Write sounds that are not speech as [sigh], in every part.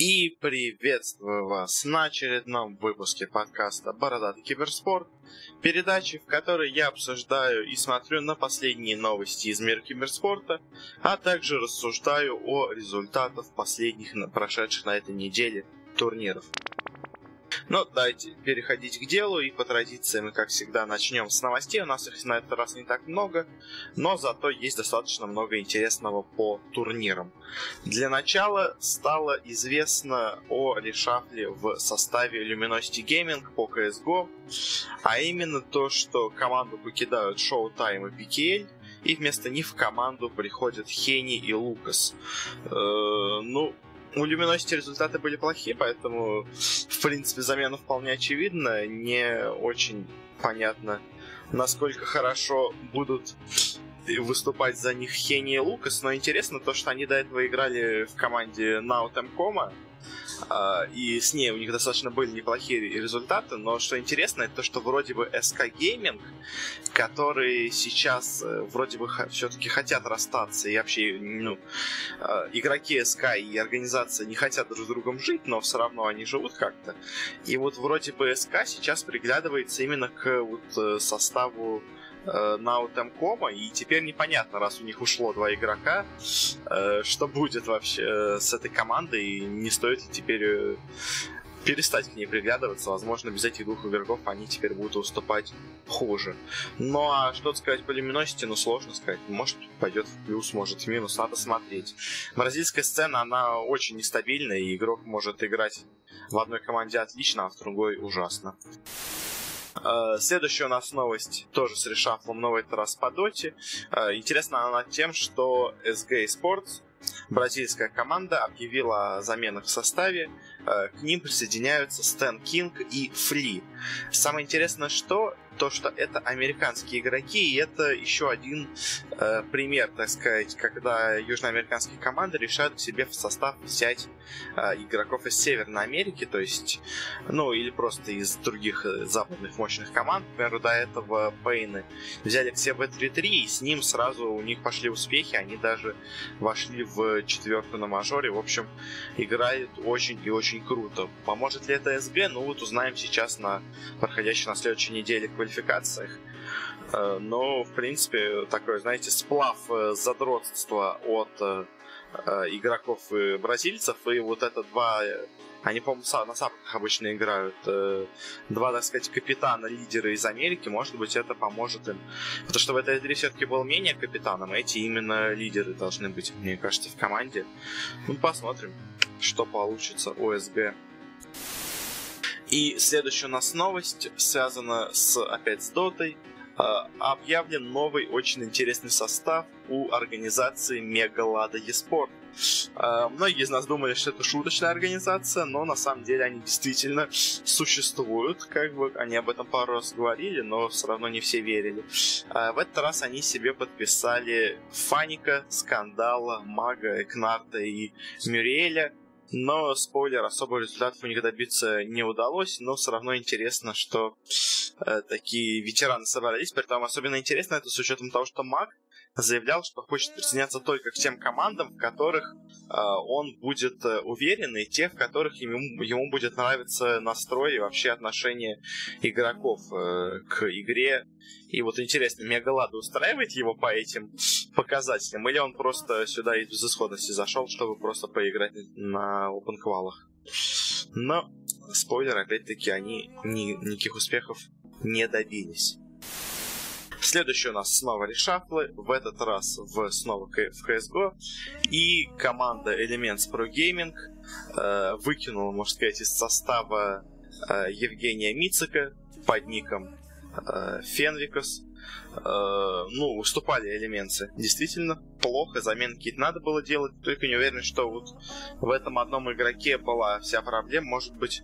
И приветствую вас на очередном выпуске подкаста «Бородатый киберспорт», передачи, в которой я обсуждаю и смотрю на последние новости из мира киберспорта, а также рассуждаю о результатах последних прошедших на этой неделе турниров. Ну, давайте переходить к делу, и по традиции мы, как всегда, начнем с новостей. У нас их на этот раз не так много, но зато есть достаточно много интересного по турнирам. Для начала стало известно о решафле в составе Luminosity Gaming по CSGO, а именно то, что команду покидают Showtime и PKL, и вместо них в команду приходят Хени и Лукас. Э, ну, у Люминосити результаты были плохие, поэтому, в принципе, замена вполне очевидна. Не очень понятно, насколько хорошо будут выступать за них Хени и Лукас, но интересно то, что они до этого играли в команде Наутемкома, а, и с ней у них достаточно были неплохие результаты, но что интересно, это то, что вроде бы SK Gaming, которые сейчас э, вроде бы все-таки хотят расстаться, и вообще, ну, а, игроки SK и организация не хотят друг с другом жить, но все равно они живут как-то. И вот вроде бы SK сейчас приглядывается именно к вот э, составу на Утемкома, и теперь непонятно, раз у них ушло два игрока, э, что будет вообще э, с этой командой, и не стоит ли теперь э, перестать к ней приглядываться. Возможно, без этих двух игроков они теперь будут уступать хуже. Ну а что сказать по люминосити, ну сложно сказать. Может пойдет в плюс, может в минус, надо смотреть. Бразильская сцена, она очень нестабильная, и игрок может играть в одной команде отлично, а в другой ужасно. Э, следующая у нас новость тоже с решафлом, но в этот раз по доте. Э, интересна она тем, что SG Sports, бразильская команда, объявила о заменах в составе. Э, к ним присоединяются Стэн Кинг и Фли. Самое интересное, что то, что это американские игроки, и это еще один э, пример, так сказать, когда южноамериканские команды решают к себе в состав взять э, игроков из Северной Америки, то есть, ну, или просто из других э, западных мощных команд. Например, до этого Пейны взяли к себе 3-3, и с ним сразу у них пошли успехи, они даже вошли в четверку на мажоре. В общем, играют очень и очень круто. Поможет ли это СГ? Ну, вот узнаем сейчас на проходящей на следующей неделе квалификации квалификациях. Э, но, в принципе, такой, знаете, сплав э, задротства от э, игроков и бразильцев, и вот это два они, по-моему, на сапках обычно играют. Два, так сказать, капитана, лидера из Америки. Может быть, это поможет им. Потому что в этой игре все-таки был менее капитаном. Эти именно лидеры должны быть, мне кажется, в команде. Ну, посмотрим, что получится у СГ. И следующая у нас новость связана с, опять с Дотой. А, объявлен новый очень интересный состав у организации Мегалада eSport. Uh, многие из нас думали, что это шуточная организация, но на самом деле они действительно существуют, как бы они об этом пару раз говорили, но все равно не все верили. Uh, в этот раз они себе подписали Фаника, Скандала, Мага, Экнарта и Мюриэля, но, спойлер, особо результатов у них добиться не удалось, но все равно интересно, что э, такие ветераны собрались. При этом особенно интересно это с учетом того, что Маг заявлял, что хочет присоединяться только к тем командам, в которых э, он будет э, уверен, и тех, в которых ему, ему будет нравиться настрой и вообще отношение игроков э, к игре. И вот интересно, Мегалада устраивает его по этим показателям, или он просто сюда из безысходности зашел, чтобы просто поиграть на опенквалах? Но, спойлер, опять-таки, они ни, никаких успехов не добились. Следующий у нас снова решафлы, в этот раз в, снова в CSGO. И команда Elements Pro Gaming э, выкинула, можно сказать, из состава э, Евгения Мицика под ником э, Фенвикас. Э, ну, выступали элементы. Действительно, плохо, замены какие-то надо было делать, только не уверен, что вот в этом одном игроке была вся проблема. Может быть,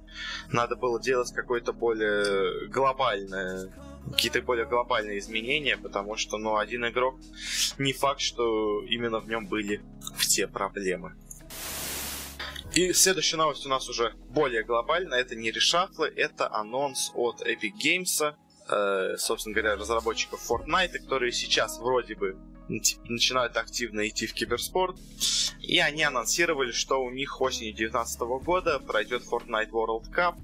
надо было делать какое-то более глобальное какие-то более глобальные изменения, потому что, ну, один игрок не факт, что именно в нем были все проблемы. И следующая новость у нас уже более глобальная. Это не решафлы, это анонс от Epic Games, э, собственно говоря, разработчиков Fortnite, которые сейчас вроде бы начинают активно идти в киберспорт. И они анонсировали, что у них осенью 2019 года пройдет Fortnite World Cup,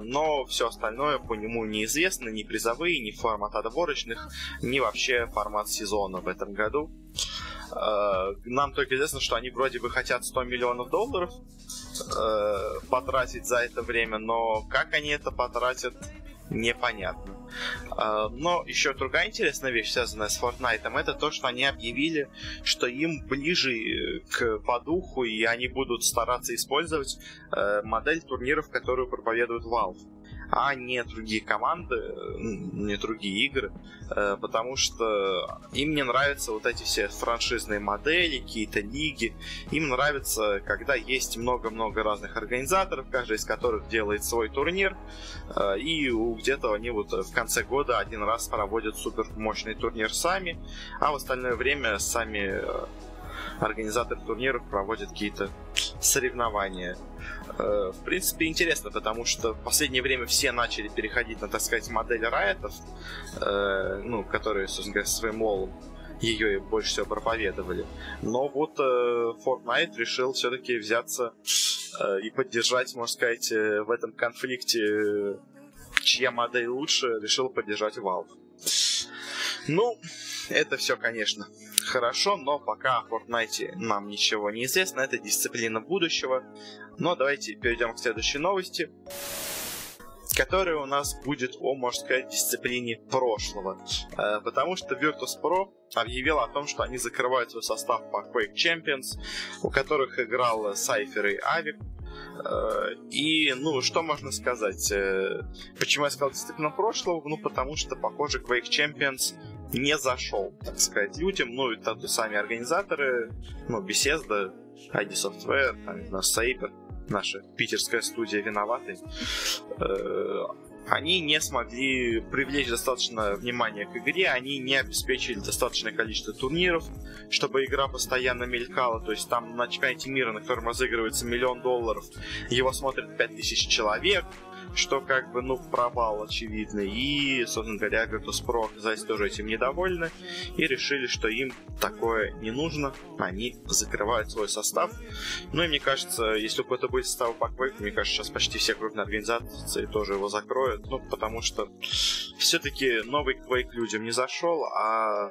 но все остальное по нему неизвестно, ни призовые, ни формат отборочных, ни вообще формат сезона в этом году. Э, нам только известно, что они вроде бы хотят 100 миллионов долларов э, потратить за это время, но как они это потратят, непонятно. Э, но еще другая интересная вещь, связанная с Fortnite, это то, что они объявили, что им ближе к по духу, и они будут стараться использовать модель турниров, которую проповедует Valve а не другие команды, не другие игры, э, потому что им не нравятся вот эти все франшизные модели, какие-то лиги. Им нравится, когда есть много-много разных организаторов, каждый из которых делает свой турнир, э, и где-то они вот в конце года один раз проводят супер мощный турнир сами, а в остальное время сами организаторы турниров проводят какие-то соревнования. Э, в принципе, интересно, потому что в последнее время все начали переходить на, так сказать, модель райтов, э, ну, которые, собственно говоря, своим лолом ее больше всего проповедовали. Но вот э, Fortnite решил все-таки взяться и поддержать, можно сказать, в этом конфликте, чья модель лучше, решил поддержать Valve. Ну, это все, конечно, хорошо, но пока о Fortnite нам ничего не известно. Это дисциплина будущего. Но давайте перейдем к следующей новости которая у нас будет о, можно сказать, дисциплине прошлого. Э, потому что Virtus.pro объявила о том, что они закрывают свой состав по Quake Champions, у которых играл Cypher и Авик. Э, и, ну, что можно сказать? Э, почему я сказал дисциплина прошлого? Ну, потому что, похоже, Quake Champions не зашел, так сказать, людям. Ну, это сами организаторы, ну, Bethesda, ID Software, там, знаю, Saber, наша питерская студия виноваты. Э, они не смогли привлечь достаточно внимания к игре, они не обеспечили достаточное количество турниров, чтобы игра постоянно мелькала. То есть там на чемпионате мира, на котором разыгрывается миллион долларов, его смотрят 5000 человек, что как бы, ну, провал очевидный. И, собственно говоря, Virtus.pro оказались тоже этим недовольны и решили, что им такое не нужно. Они закрывают свой состав. Ну и мне кажется, если у кого-то будет состав по Quake, мне кажется, сейчас почти все крупные организации тоже его закроют. Ну, потому что все-таки новый Quake людям не зашел, а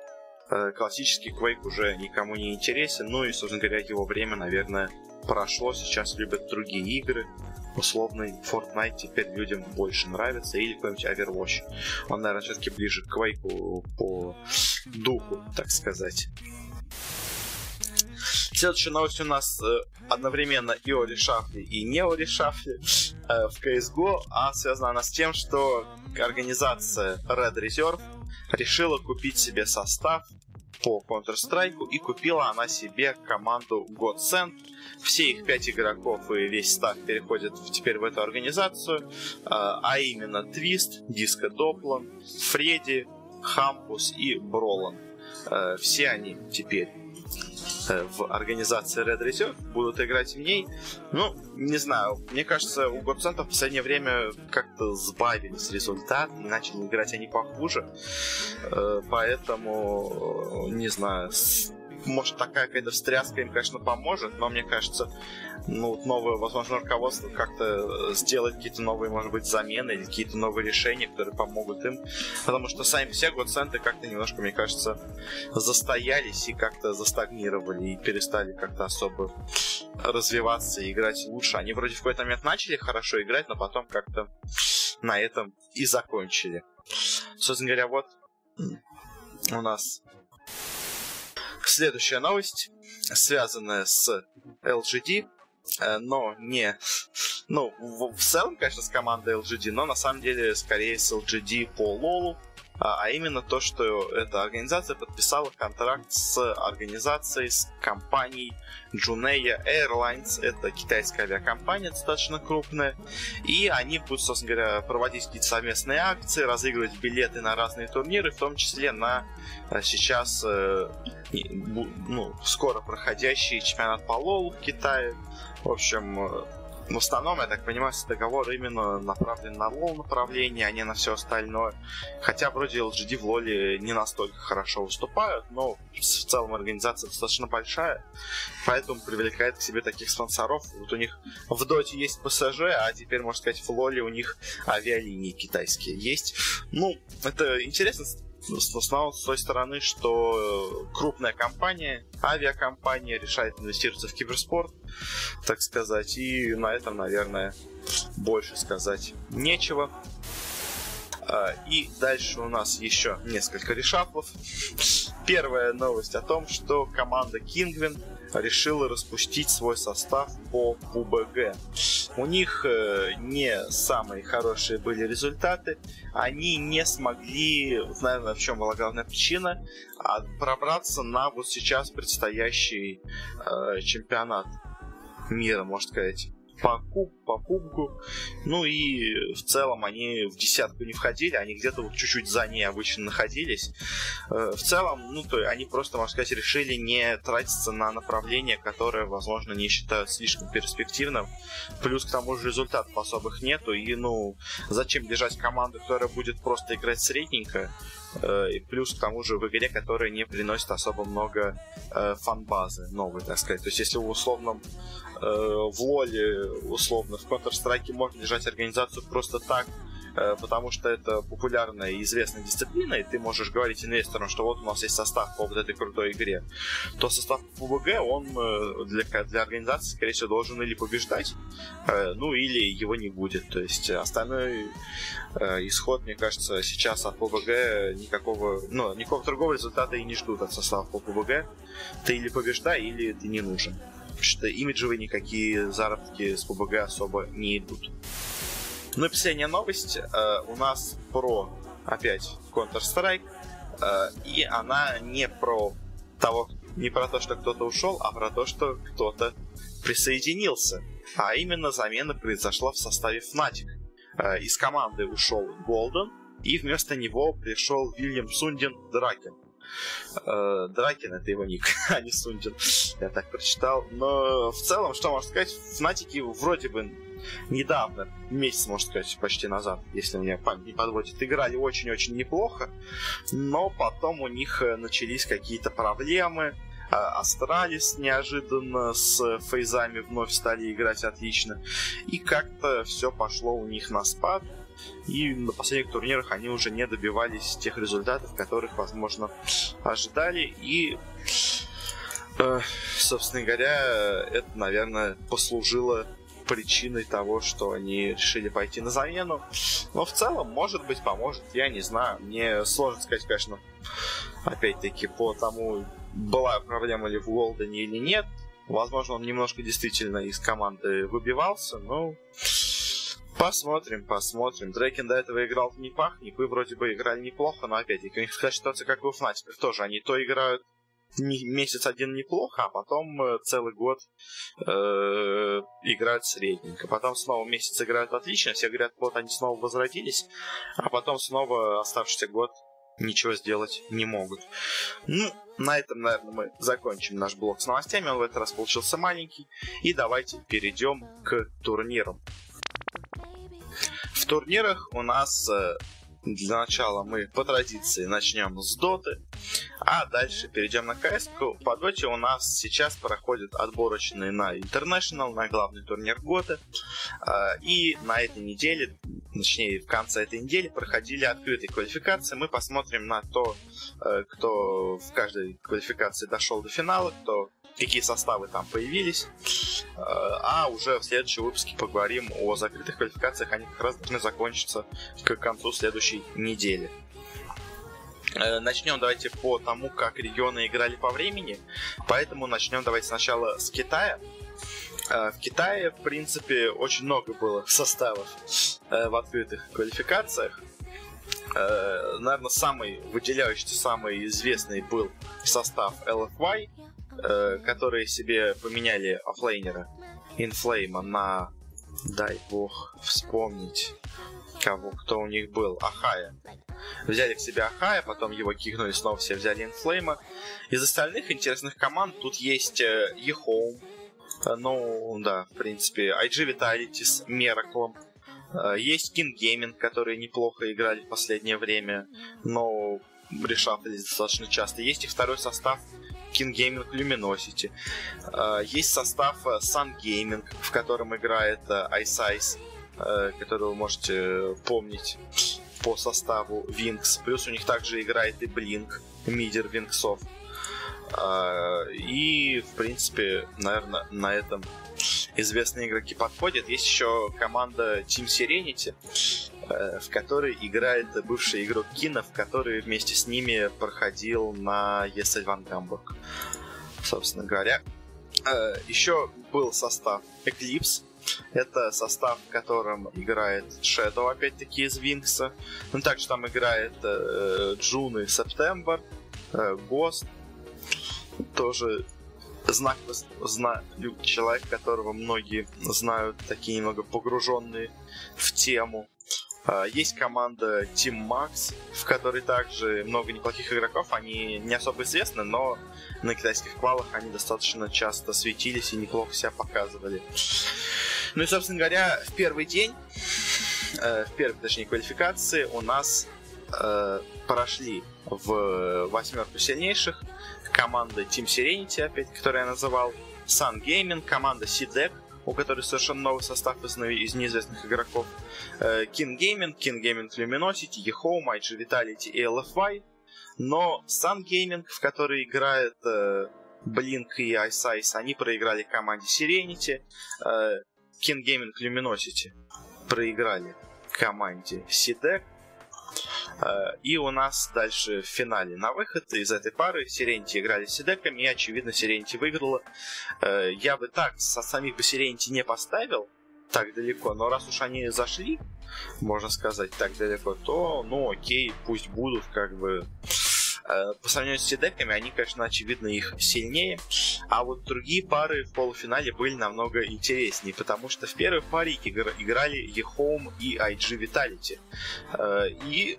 э, классический Quake уже никому не интересен. Ну и, собственно говоря, его время, наверное, прошло. Сейчас любят другие игры условный Fortnite теперь людям больше нравится, или какой-нибудь Overwatch. Он, наверное, все-таки ближе к Quake по духу, так сказать. Следующая новость у нас э, одновременно и о решафле, и не о решафле э, в CSGO, а связана она с тем, что организация Red Reserve решила купить себе состав по Counter-Strike, и купила она себе команду Godsend. Все их пять игроков и весь став переходят теперь в эту организацию, а, а именно Твист, Диско Доплан, Фредди, Хампус и Бролан. Э, все они теперь в организации Red Reserve, будут играть в ней. Ну, не знаю, мне кажется, у Горцентов в последнее время как-то сбавились результат, и начали играть они похуже. Э, поэтому, не знаю, может, такая какая-то встряска им, конечно, поможет, но мне кажется, ну, новое, возможно, руководство как-то сделать какие-то новые, может быть, замены или какие-то новые решения, которые помогут им. Потому что сами все гоценты как-то немножко, мне кажется, застоялись и как-то застагнировали и перестали как-то особо развиваться и играть лучше. Они вроде в какой-то момент начали хорошо играть, но потом как-то на этом и закончили. Собственно говоря, вот у нас Следующая новость, связанная с LGD, э, но не... Ну, в, в целом, конечно, с командой LGD, но на самом деле скорее с LGD по лолу, а, а именно то, что эта организация подписала контракт с организацией, с компанией Juneia Airlines. Это китайская авиакомпания достаточно крупная. И они будут, собственно говоря, проводить какие-то совместные акции, разыгрывать билеты на разные турниры, в том числе на э, сейчас э, ну, скоро проходящий чемпионат по лолу в Китае. В общем, в основном, я так понимаю, договор именно направлен на лол направление, а не на все остальное. Хотя вроде LGD в лоле не настолько хорошо выступают, но в целом организация достаточно большая, поэтому привлекает к себе таких спонсоров. Вот у них в доте есть ПСЖ, а теперь, можно сказать, в лоле у них авиалинии китайские есть. Ну, это интересно в основном с той стороны, что крупная компания, авиакомпания решает инвестироваться в киберспорт, так сказать, и на этом, наверное, больше сказать нечего. А, и дальше у нас еще несколько решафлов. Первая новость о том, что команда Kingwin решила распустить свой состав по ПУБГ. У них э, не самые хорошие были результаты. Они не смогли, наверное, в чем была главная причина, а пробраться на вот сейчас предстоящий э, чемпионат мира, можно сказать по, куб, по кубку. Ну и в целом они в десятку не входили, они где-то вот чуть-чуть за ней обычно находились. Э, в целом, ну то они просто, можно сказать, решили не тратиться на направление, которое, возможно, не считают слишком перспективным. Плюс к тому же результатов особых нету. И ну зачем держать команду, которая будет просто играть средненько? Э, и плюс к тому же в игре, которая не приносит особо много э, фан-базы новой, так сказать. То есть если в условном в лоле, условно, в Counter-Strike можно держать организацию просто так, э, потому что это популярная и известная дисциплина, и ты можешь говорить инвесторам, что вот у нас есть состав по вот этой крутой игре, то состав PUBG, он э, для, для организации, скорее всего, должен или побеждать, ну или его не будет. То есть остальной исход, мне кажется, сейчас от PUBG никакого, ну, никакого другого результата и не ждут от состава по PUBG. Ты или побеждай, или ты не нужен что имиджевые никакие заработки с PUBG особо не идут. Ну и последняя новость. Э, у нас про, опять, Counter-Strike. Э, и она не про того, не про то, что кто-то ушел, а про то, что кто-то присоединился. А именно замена произошла в составе Fnatic. Э, из команды ушел Голден, и вместо него пришел Вильям Сундин Дракен. Э, Дракин это его ник, [laughs] а не Сундин. Я так прочитал. Но в целом, что можно сказать, Фнатики вроде бы недавно, месяц, можно сказать, почти назад, если меня память не подводит, играли очень-очень неплохо, но потом у них э, начались какие-то проблемы, а, Astralis неожиданно с фейзами вновь стали играть отлично. И как-то все пошло у них на спад. И на последних турнирах они уже не добивались тех результатов, которых, возможно, ожидали. И, э, собственно говоря, это, наверное, послужило причиной того, что они решили пойти на замену. Но в целом, может быть, поможет, я не знаю. Мне сложно сказать, конечно, опять-таки, по тому, была проблема ли в Голдене или нет. Возможно, он немножко действительно из команды выбивался, но Посмотрим, посмотрим. Дрейкин до этого играл в Непах, Непы вроде бы играли неплохо, но опять-таки у них такая ситуация, как у Фнатиков тоже. Они то играют месяц один неплохо, а потом э, целый год э, играют средненько. Потом снова месяц играют отлично, все говорят, вот они снова возродились, а потом снова оставшийся год ничего сделать не могут. Ну, на этом, наверное, мы закончим наш блок с новостями. Он в этот раз получился маленький. И давайте перейдем к турнирам. Турнирах у нас э, для начала мы по традиции начнем с доты, а дальше перейдем на КС. По доте у нас сейчас проходят отборочные на International, на главный турнир года. А, и на этой неделе, точнее в конце этой недели, проходили открытые квалификации. Мы посмотрим на то, э, кто в каждой квалификации дошел до финала, кто какие составы там появились. Э, а уже в следующем выпуске поговорим о закрытых квалификациях. Они как раз должны закончиться к концу следующей недели. Э, начнем давайте по тому, как регионы играли по времени. Поэтому начнем давайте сначала с Китая. Э, в Китае, в принципе, очень много было составов в открытых квалификациях. Наверное, самый выделяющийся, самый известный был состав LFY, э, которые себе поменяли оффлейнера Инфлейма на, дай бог вспомнить, кого, кто у них был, Ахая. Взяли к себе Ахая, потом его кикнули, снова все взяли Инфлейма. Из остальных интересных команд тут есть э, Ехоум, Ну, да, в принципе, IG Vitality с Miracle. Есть King Gaming, которые неплохо играли в последнее время, но решались достаточно часто. Есть и второй состав King Gaming Luminosity. Есть состав Sun Gaming, в котором играет Ice Ice, который вы можете помнить по составу Wings. Плюс у них также играет и Blink, мидер Винксов. И, в принципе, наверное, на этом известные игроки подходят. Есть еще команда Team Serenity, э, в которой играет бывший игрок Кинов, который вместе с ними проходил на ESL Ван Гамбург, собственно говоря. Э, еще был состав Eclipse, это состав, в котором играет Shadow, опять-таки, из Винкса. Ну, также там играет э, Джун и Септембр, э, Ghost, тоже знак, зна, человек, которого многие знают, такие немного погруженные в тему. А, есть команда Team Max, в которой также много неплохих игроков. Они не особо известны, но на китайских квалах они достаточно часто светились и неплохо себя показывали. Ну и, собственно говоря, в первый день, э, в первой, точнее, квалификации у нас э, прошли в восьмерку сильнейших команда Team Serenity, опять, которую я называл, Sun Gaming, команда CDEC, у которой совершенно новый состав из, из неизвестных игроков, э, King Gaming, King Gaming Luminosity, eHome, IG Vitality и LFY, но Sun Gaming, в которой играет э, Blink и Ice они проиграли команде Serenity, э, King Gaming Luminosity проиграли команде Э, и у нас дальше в финале на выход из этой пары Сиренти играли с Сидеками, и, очевидно, Сиренти выиграла. Э, я бы так со самих бы Сиренти не поставил так далеко, но раз уж они зашли, можно сказать, так далеко, то, ну, окей, пусть будут, как бы, Э, по сравнению с деками, они, конечно, очевидно их сильнее. А вот другие пары в полуфинале были намного интереснее, потому что в первой паре играли EHOME и IG Vitality. Э, и,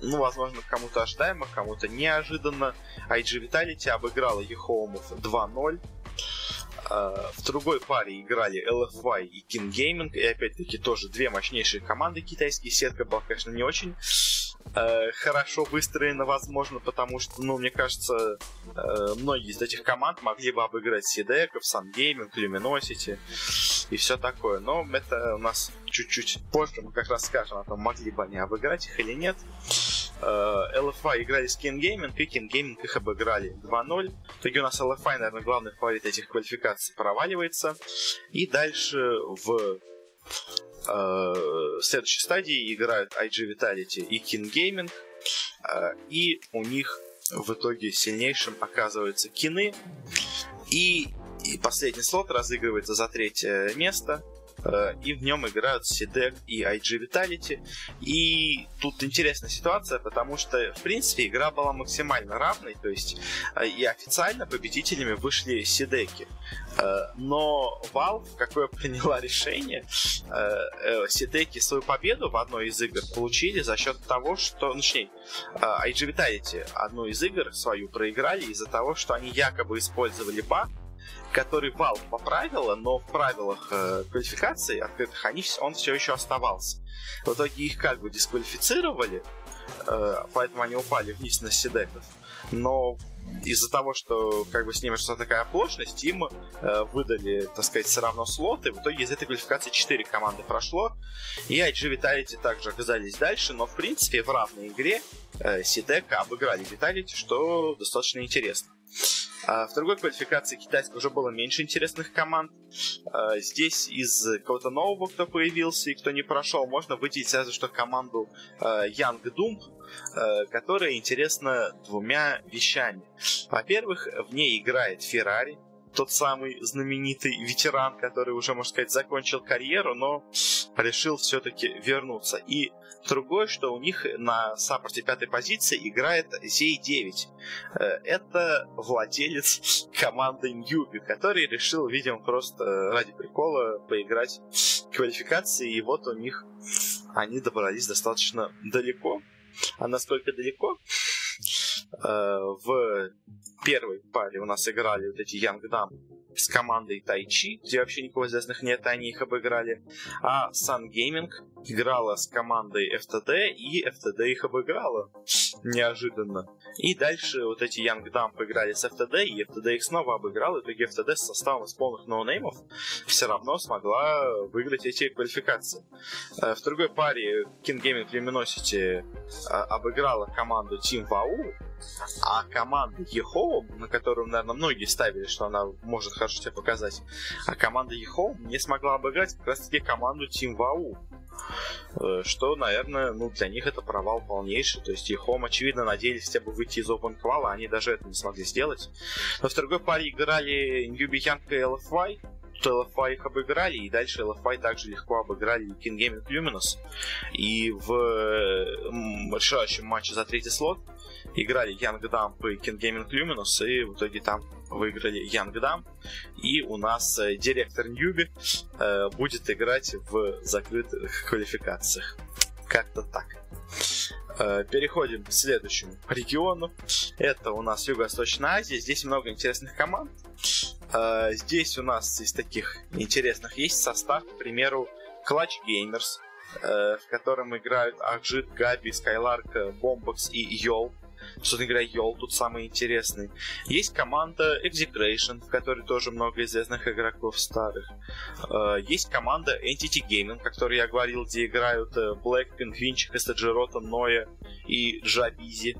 ну, возможно, кому-то ожидаемо, кому-то неожиданно IG Vitality обыграла Ехоумов 2-0. Э, в другой паре играли LFY и Keen Gaming, и опять-таки тоже две мощнейшие команды китайские. Сетка была, конечно, не очень э, хорошо выстроена, возможно, потому что, ну, мне кажется, э, многие из этих команд могли бы обыграть Сидеков, Gaming, Luminosity и все такое. Но это у нас чуть-чуть позже мы как раз скажем о том, могли бы они обыграть их или нет. LFI играли с King Gaming, и King Gaming их обыграли 2-0. В итоге у нас LFI, наверное, главный фаворит этих квалификаций проваливается. И дальше в э, следующей стадии играют IG Vitality и King Gaming. Э, и у них в итоге сильнейшим оказываются кины. И, и последний слот разыгрывается за третье место. Э, и в нем играют Сидек и IG Vitality. И тут интересная ситуация, потому что, в принципе, игра была максимально равной, то есть э, и официально победителями вышли Сидеки. Э, но Valve, какое [laughs] приняла решение, Сидеки свою победу в одной из игр получили за счет того, что, ну, точнее, IG Vitality одну из игр свою проиграли из-за того, что они якобы использовали баг, который Valve поправила, но в правилах э, квалификации открытых они, он все еще оставался. В итоге их как бы дисквалифицировали, э, поэтому они упали вниз на седеков. Но из-за того, что как бы с ними что такая оплошность, им э, выдали, так сказать, все равно слоты. В итоге из этой квалификации 4 команды прошло. И IG Vitality также оказались дальше, но в принципе в равной игре э, Сидека обыграли Vitality, что достаточно интересно. А в другой квалификации китайской уже было меньше интересных команд. А здесь из кого-то нового, кто появился и кто не прошел, можно выделить сразу что команду а, Young Doom, которая интересна двумя вещами. Во-первых, в ней играет Феррари, тот самый знаменитый ветеран, который уже, можно сказать, закончил карьеру, но решил все-таки вернуться. И другое, что у них на саппорте пятой позиции играет Зей-9. Э, это владелец команды Ньюби, который решил, видимо, просто ради прикола поиграть в квалификации, и вот у них они добрались достаточно далеко. А насколько далеко? Э, в первой паре у нас играли вот эти Young Dam с командой Тайчи, где вообще никого известных нет, они их обыграли. А Sun Gaming играла с командой FTD, и FTD их обыграла. Неожиданно. И дальше вот эти Young Dump играли с FTD, и FTD их снова обыграл. И в итоге FTD с составом из полных ноунеймов все равно смогла выиграть эти квалификации. Э, в другой паре King Gaming Luminosity э, обыграла команду Team VAU, а команда Ехоу, на которую, наверное, многие ставили, что она может хорошо себя показать, а команда Ехоу не смогла обыграть как раз-таки команду Team Вау. Э, что, наверное, ну, для них это провал полнейший. То есть Ехом, очевидно, надеялись хотя бы выйти из Open Qual, а они даже это не смогли сделать. Но в другой паре играли Ньюби Янг и LFY. Тут LFY их обыграли, и дальше LFY также легко обыграли King Gaming Luminous. И в решающем матче за третий слот играли Young Dump и King Gaming Luminous, и в итоге там выиграли Young Dump. И у нас э, директор Ньюби э, будет играть в закрытых квалификациях. Как-то так. Э, переходим к следующему региону. Это у нас Юго-Восточная Азия. Здесь много интересных команд. Э, здесь у нас из таких интересных есть состав, к примеру, Clutch Gamers, э, в котором играют Акжит, Габи, Скайларк, Бомбокс и Йол. Собственно говоря, Йол тут самый интересный. Есть команда Execration, в которой тоже много известных игроков старых. Э, есть команда Entity Gaming, о которой я говорил, где играют Blackpink, Винчик, Эстаджирота, Ноя и Джабизи.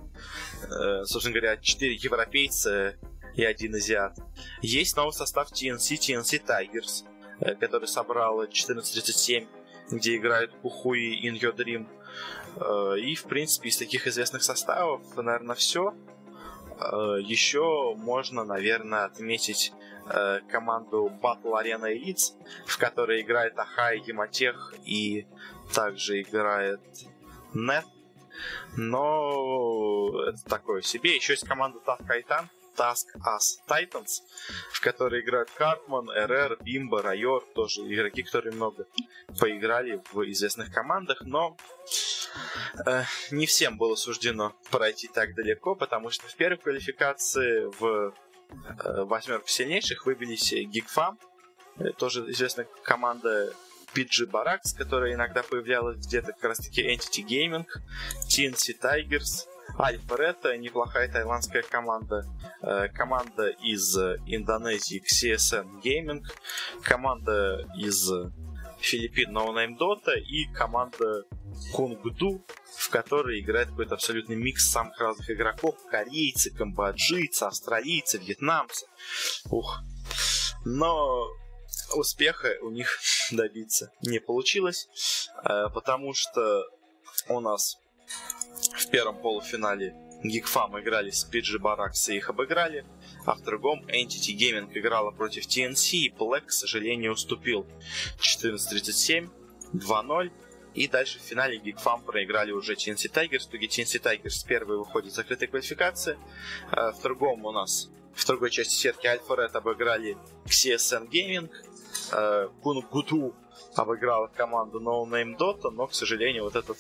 Собственно говоря, четыре европейца и один азиат. Есть новый состав TNC, TNC Tigers, э, который собрал 1437, где играют Кухуи и In Your Dream. Э, и, в принципе, из таких известных составов, наверное, все. Э, Еще можно, наверное, отметить команду Battle Arena Elites, в которой играет Ахай, Гемотех и также играет Нет. Но это такое себе. Еще есть команда Tough Kaitan, Task Us Titans, в которой играют Картман, РР, Бимба, Райор, тоже игроки, которые много поиграли в известных командах, но э, не всем было суждено пройти так далеко, потому что в первой квалификации в э, восьмерку сильнейших выбились Гигфам, э, тоже известная команда PG Barracks, которая иногда появлялась где-то как раз таки Entity Gaming, TNC Tigers, Альфа это неплохая тайландская команда. Э, команда из Индонезии CSN Gaming. Команда из Филиппин No Name Dota и команда Конгду, в которой играет какой-то абсолютный микс самых разных игроков. Корейцы, камбоджийцы, австралийцы, вьетнамцы. Ух. Но успеха у них добиться не получилось, э, потому что у нас в первом полуфинале Geekfam играли с PG Barracks и их обыграли, а в другом Entity Gaming играла против TNC и Black, к сожалению, уступил 14-37, 2-0. И дальше в финале Geekfam проиграли уже TNC Tigers. В итоге TNC Tigers первый выходит в закрытой квалификации. А в другом у нас, в другой части сетки Alpha Red обыграли CSN Gaming. Кун Гуту обыграла команду No Name Dota, но, к сожалению, вот этот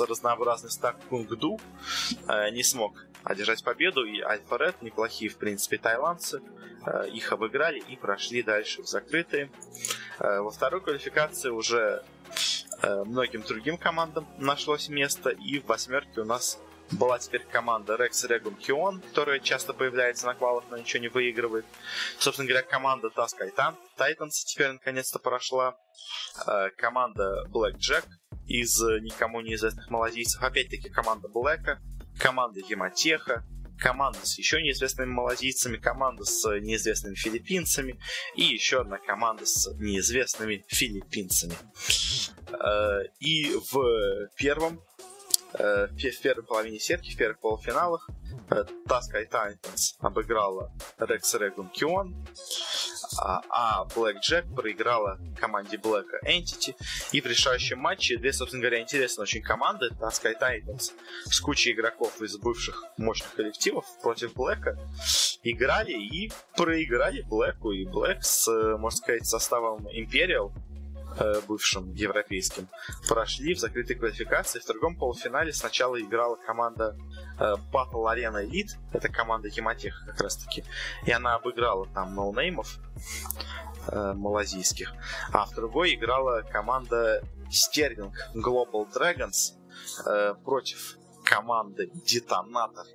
разнообразный стак Кунгду э, не смог одержать победу, и Альфа Ред, неплохие, в принципе, тайландцы, э, их обыграли и прошли дальше в закрытые. Э, во второй квалификации уже э, многим другим командам нашлось место, и в восьмерке у нас была теперь команда Rex Regum Kion, которая часто появляется на квалах, но ничего не выигрывает. Собственно говоря, команда Task Titan, Titans теперь наконец-то прошла. Э, команда Black Jack из никому неизвестных малазийцев. Опять-таки команда Блэка, команда Гемотеха, команда с еще неизвестными малазийцами, команда с неизвестными филиппинцами и еще одна команда с неизвестными филиппинцами. Э, и в первом Э, в первой половине сетки, в первых полуфиналах Таскай Titans обыграла Rex Regum Kion, а, а Black Jack проиграла команде Black Entity. И в решающем матче две, собственно говоря, интересные очень команды. Таскай Titans с кучей игроков из бывших мощных коллективов против Black играли и проиграли Black. И Black с, можно сказать, составом Imperial э, бывшим европейским, прошли в закрытой квалификации. В другом полуфинале сначала играла команда э, Battle Arena Elite, это команда Хематеха как раз таки, и она обыграла там ноунеймов э, малазийских. А в другой играла команда Sterling Global Dragons э, против команды Детонатор.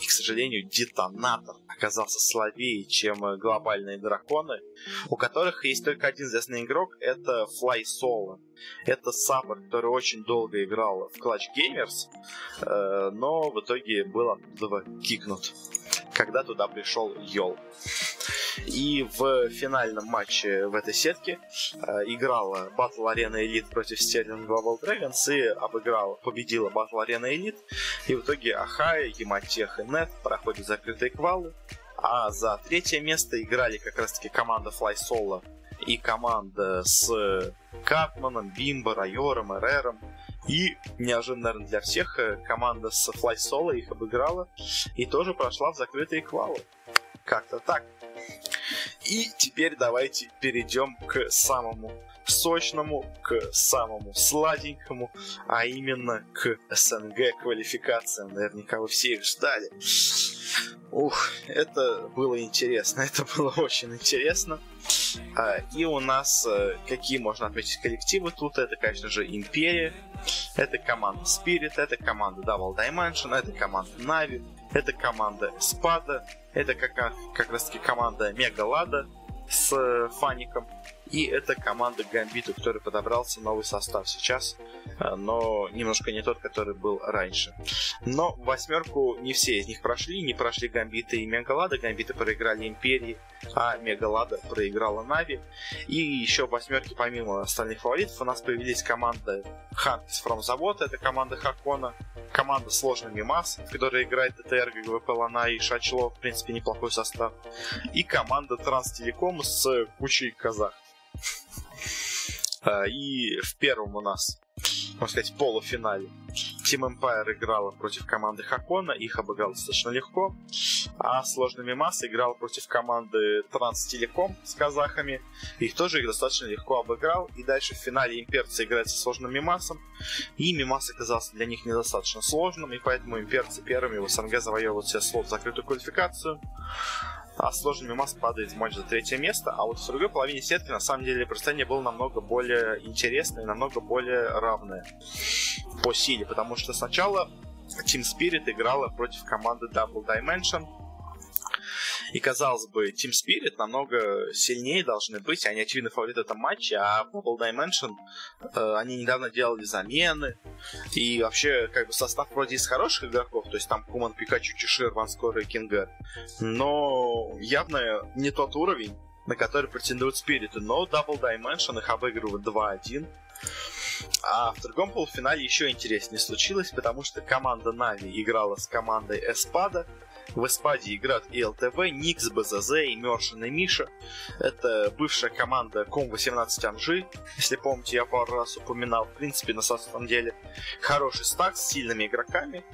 И, к сожалению, Детонатор оказался слабее, чем глобальные драконы, у которых есть только один известный игрок, это Fly Solo. Это саппорт, который очень долго играл в Clutch Gamers, э, но в итоге был оттуда кикнут, когда туда пришел Йол. И в финальном матче в этой сетке э, играла Battle Arena Elite против Sterling Global Dragons и обыграла, победила Battle Arena Elite. И в итоге Ахая, Ематех и Нет проходят закрытые квалы. А за третье место играли как раз-таки команда Fly Solo и команда с Катманом, Бимбо, Райором, Эрером. И неожиданно, наверное, для всех э, команда с Fly Solo их обыграла и тоже прошла в закрытые квалы. Как-то так. И теперь давайте перейдем к самому сочному, к самому сладенькому, а именно к СНГ квалификациям. Наверняка вы все их ждали. Ух, это было интересно, [laughs] это было очень интересно. А, и у нас э, какие можно отметить коллективы тут? Это, конечно же, Империя, это команда Spirit, это команда Double Dimension, это команда Na'Vi, это команда Спада, это как, как раз таки команда Мегалада с э, Фаником. И это команда Гамбита, который подобрался новый состав сейчас, э, но немножко не тот, который был раньше. Но восьмерку не все из них прошли, не прошли Гамбита и Мегалада. Гамбиты проиграли Империи, а Мегалада проиграла Нави. И еще в восьмерке, помимо остальных фаворитов, у нас появились команды Hunters from Завод, это команда Хакона, команда сложный Мимас, в которой играет ТТР, ГВП Лана и Шачло, в принципе, неплохой состав, и команда Транстелеком с кучей казах. А, и в первом у нас, можно сказать, полуфинале Team Empire играла против команды Хакона, их обыграл достаточно легко. А сложными массы играл против команды Транстелеком с казахами. Их тоже их достаточно легко обыграл. И дальше в финале имперцы играют со сложным Мимасом. И Мимас оказался для них недостаточно сложным, и поэтому имперцы первыми в СНГ завоевывают себе слот в закрытую квалификацию а сложный Мимас падает в матч за третье место, а вот в другой половине сетки на самом деле представление было намного более интересное намного более равное по силе, потому что сначала Team Spirit играла против команды Double Dimension, и, казалось бы, Team Spirit намного сильнее должны быть. Они очевидно фаворит в этом матче, а Bubble Dimension, э, они недавно делали замены. И вообще, как бы, состав вроде из хороших игроков, то есть там Куман, Пикачу, Чешир, Ванскор и Кингер. Но явно не тот уровень, на который претендуют Спириты. Но Double Dimension их обыгрывают 2-1. А в другом полуфинале еще интереснее случилось, потому что команда Нави играла с командой Эспада, в Эспаде играют и ЛТВ, Никс, БЗЗ, и и Миша. Это бывшая команда Ком-18 Анжи. Если помните, я пару раз упоминал. В принципе, на самом деле, хороший стак с сильными игроками.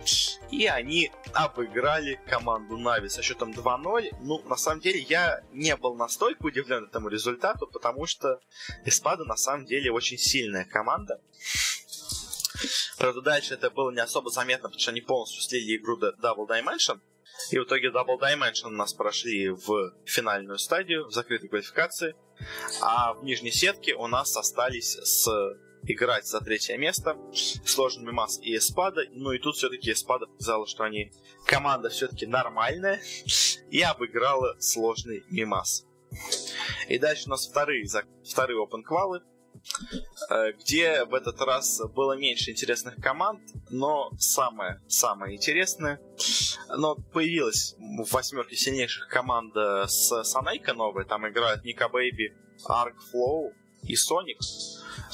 И они обыграли команду Нави со счетом 2-0. Ну, на самом деле, я не был настолько удивлен этому результату, потому что Эспада на самом деле очень сильная команда. Правда, дальше это было не особо заметно, потому что они полностью слили игру Double Dimension. И в итоге Double Dimension нас прошли в финальную стадию, в закрытой квалификации. А в нижней сетке у нас остались с играть за третье место. Сложный Мимас и Эспада. Ну и тут все-таки Эспада показала, что они команда все-таки нормальная. И обыграла сложный Мимас. И дальше у нас вторые, вторые open квалы. Э, где в этот раз было меньше интересных команд, но самое, самое интересное, но появилась в восьмерке сильнейших команда с Санайка новая, там играют Ника Бэйби, Арк Флоу и Соник.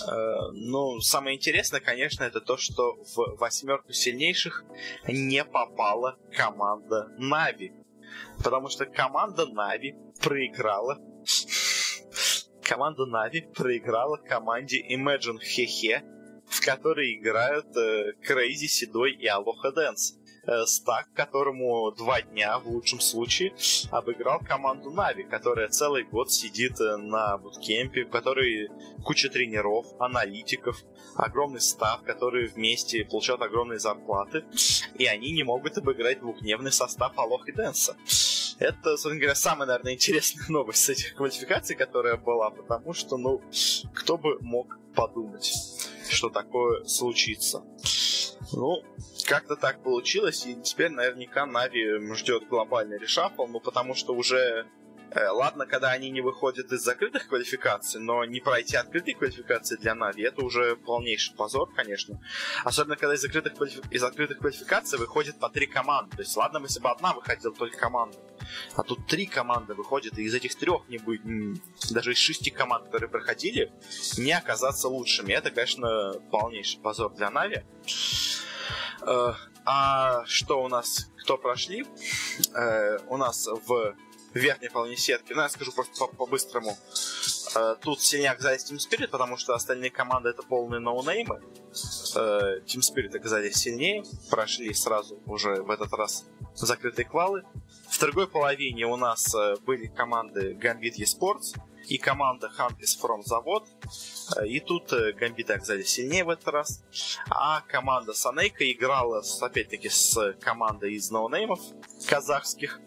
Э, ну, самое интересное, конечно, это то, что в восьмерку сильнейших не попала команда Нави. Потому что команда Na'Vi проиграла команда Na'Vi проиграла команде Imagine Hehe, в которой играют э, Crazy, Седой и AlohaDance. Э, Стак, которому два дня, в лучшем случае, обыграл команду Na'Vi, которая целый год сидит э, на буткемпе, в которой куча тренеров, аналитиков, огромный staff, которые вместе получают огромные зарплаты, и они не могут обыграть двухдневный состав Алох и Дэнса. Это, собственно говоря, самая, наверное, интересная [laughs] новость с этих квалификаций, которая была, потому что, ну, кто бы мог подумать, что такое случится. Ну, как-то так получилось, и теперь наверняка Нави ждет глобальный решафл, ну потому что уже Э, ладно, когда они не выходят из закрытых квалификаций, но не пройти открытые квалификации для Нави, это уже полнейший позор, конечно. Особенно, когда из закрытых, квалифи... из закрытых квалификаций выходит по три команды. То есть, ладно, если бы одна выходила только команда. А тут три команды выходят, и из этих трех не будет, даже из шести команд, которые проходили, не оказаться лучшими. Это, конечно, полнейший позор для Нави. Э, а что у нас, кто прошли? Э, у нас в верхней половине сетки. Ну, я скажу просто по-быстрому. Э, тут сильнее оказались Team Spirit, потому что остальные команды это полные ноунеймы. Team Spirit оказались сильнее, прошли сразу уже в этот раз закрытые квалы. В другой половине у нас были команды Gambit eSports и команда Hunters from Завод. И тут Гамбиты оказались сильнее в этот раз. А команда Санейка играла, опять-таки, с командой из ноунеймов казахских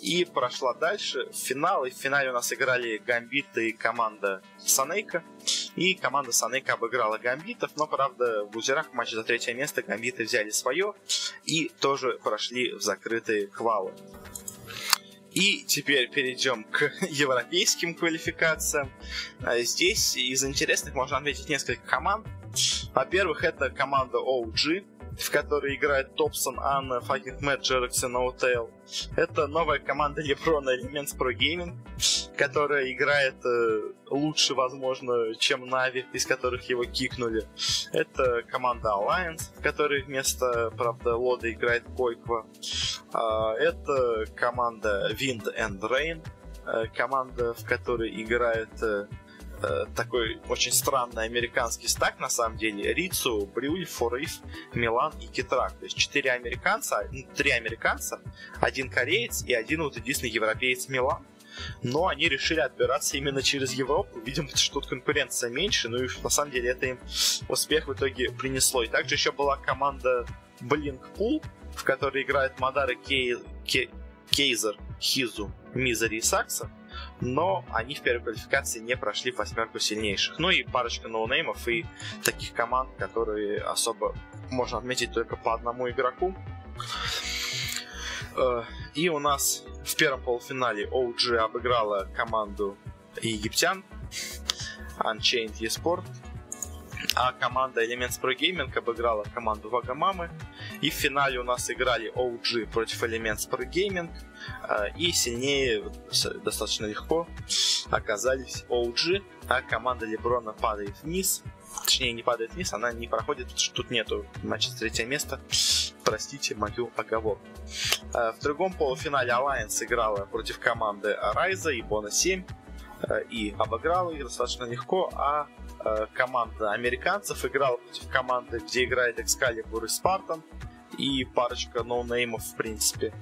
и прошла дальше в финал. И в финале у нас играли Гамбит и команда Санейка. И команда Санейка обыграла Гамбитов, но, правда, в лузерах в матче за третье место Гамбиты взяли свое и тоже прошли в закрытые квалы. И теперь перейдем к [laughs] европейским квалификациям. А здесь из интересных можно отметить несколько команд. Во-первых, это команда OG, в которой играет Топсон, Анна, Факинг Мэтт, Джерекс и Ноутейл. Это новая команда Леброна Elements Pro Gaming, которая играет э, лучше, возможно, чем Нави, из которых его кикнули. Это команда Alliance, в которой вместо, правда, Лода играет Койква. Э, это команда Wind and Rain, э, команда, в которой играет э, Э, такой очень странный американский стак, на самом деле. Рицу, Брюль, Фориф, Милан и Китрак. То есть четыре американца, три американца, один кореец и один вот единственный европеец Милан. Но они решили отбираться именно через Европу. Видимо, что тут конкуренция меньше, ну и на самом деле это им успех в итоге принесло. И также еще была команда Блинкпул, в которой играет Мадара Кей... Кей... Кейзер, Хизу, Мизери и Сакса но они в первой квалификации не прошли в восьмерку сильнейших. Ну и парочка ноунеймов и таких команд, которые особо можно отметить только по одному игроку. Э, и у нас в первом полуфинале OG обыграла команду египтян Unchained eSport а команда Elements Pro Gaming обыграла команду Вагамамы. И в финале у нас играли OG против Elements Pro Gaming. А, и сильнее, достаточно легко, оказались OG, а команда Леброна падает вниз. Точнее, не падает вниз, она не проходит, тут нету матча третье место. Простите мою оговорку. А, в другом полуфинале Alliance играла против команды Райза и Бона 7 и обыграла их достаточно легко, а Э, команда американцев играла против команды, где играет Excalibur и Спартан и парочка ноунеймов, в принципе.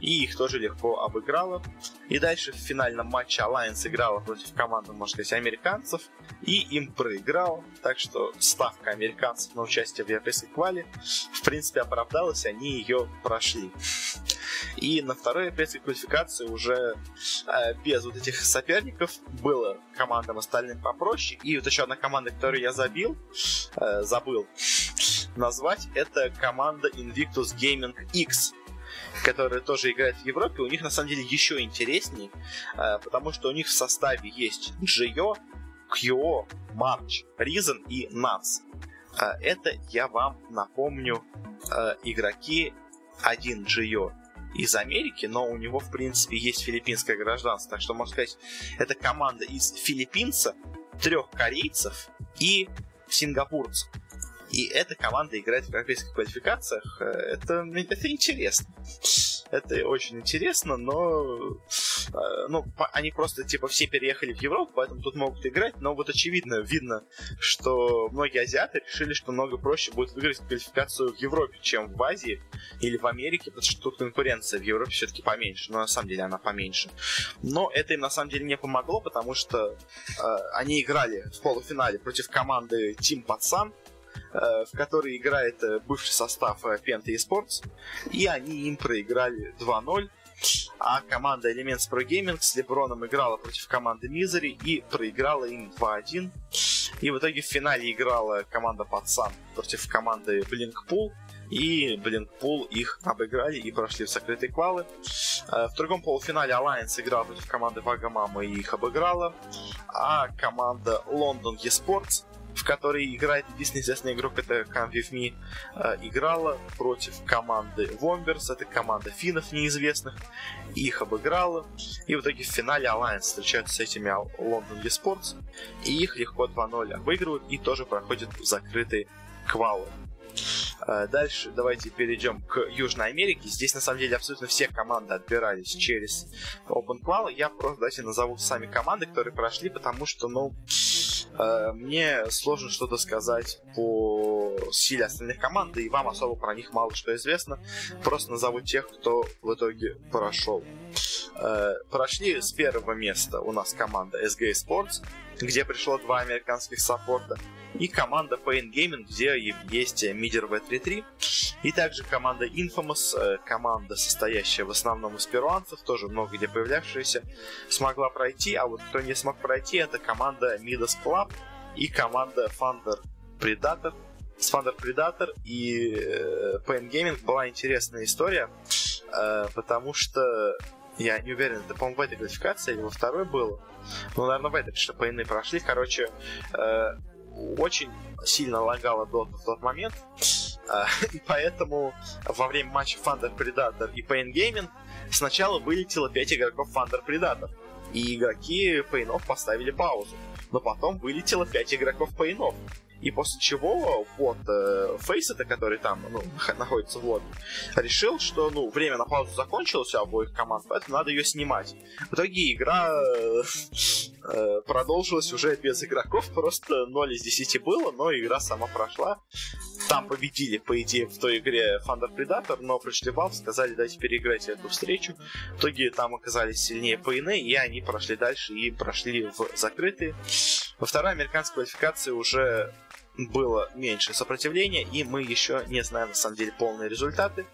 И их тоже легко обыграла. И дальше в финальном матче Alliance играла против команды, можно сказать, американцев, и им проиграл. Так что ставка американцев на участие в европейской квале, в принципе, оправдалась, они ее прошли. И на второй европейской квалификации уже э, без вот этих соперников было командам остальным попроще. И вот еще одна команда, которую я забил, э, забыл назвать, это команда Invictus Gaming X которая тоже играет в Европе, у них на самом деле еще интереснее, э, потому что у них в составе есть Джио, Кьо, Марч, Ризен и Нац. Э, это, я вам напомню, э, игроки один Джио из Америки, но у него, в принципе, есть филиппинское гражданство. Так что, можно сказать, это команда из филиппинца, трех корейцев и сингапурцев. И эта команда играет в европейских квалификациях. Э, это, это интересно. Это очень интересно, но э, ну, они просто типа все переехали в Европу, поэтому тут могут играть, но вот очевидно, видно, что многие азиаты решили, что много проще будет выиграть квалификацию в Европе, чем в Азии или в Америке, потому что тут конкуренция в Европе все-таки поменьше, но на самом деле она поменьше. Но это им на самом деле не помогло, потому что э, они играли в полуфинале против команды Team Пацан, в которой играет э, бывший состав э, Penta Esports, и они им проиграли 2-0. А команда Elements Pro Gaming с Леброном играла против команды Misery и проиграла им 2-1. И в итоге в финале играла команда Пацан против команды Blinkpool. И Blinkpool их обыграли и прошли в закрытые квалы. В другом полуфинале Alliance играл против команды Вагамама и их обыграла. А команда London Esports в которой играет единственный известный игрок, это Come With Me, э, играла против команды Wombers, это команда финнов неизвестных, их обыграла, и в итоге в финале Alliance встречаются с этими London Esports, и их легко 2-0 обыгрывают, и тоже проходят в закрытые квалы. Э, дальше давайте перейдем к Южной Америке. Здесь на самом деле абсолютно все команды отбирались через Open Qual. Я просто давайте назову сами команды, которые прошли, потому что, ну, Э, мне сложно что-то сказать по силе остальных команд, и вам особо про них мало что известно. Просто назову тех, кто в итоге прошел. Э, прошли с первого места у нас команда SG Sports, где пришло два американских саппорта, и команда Pain Gaming, где есть мидер V33, и также команда Infamous, э, команда, состоящая в основном из перуанцев, тоже много где появлявшаяся, смогла пройти, а вот кто не смог пройти, это команда Midas Club и команда Thunder Predator. С Thunder Predator и э, Pain Gaming была интересная история, э, потому что я не уверен, это, по-моему, в этой квалификации или во второй было. Ну, наверное, в этой, что по иные прошли. Короче, э, очень сильно лагала Dota в тот момент. Э, [laughs] и поэтому во время матча Thunder Predator и Pain Gaming сначала вылетело 5 игроков Thunder Predator. И игроки Пейнов поставили паузу. Но потом вылетело 5 игроков Пейнов. И после чего вот э, Фейс-это, который там ну, находится в лобби, решил, что ну, время на паузу закончилось у обоих команд, поэтому надо ее снимать. В итоге игра э, продолжилась уже без игроков, просто 0 из 10 было, но игра сама прошла. Там победили, по идее, в той игре Thunder Predator, но пришли Valve, сказали, дайте переиграть эту встречу. В итоге там оказались сильнее ПН, и они прошли дальше и прошли в закрытые. Во второй американской квалификации уже было меньше сопротивления, и мы еще не знаем на самом деле полные результаты.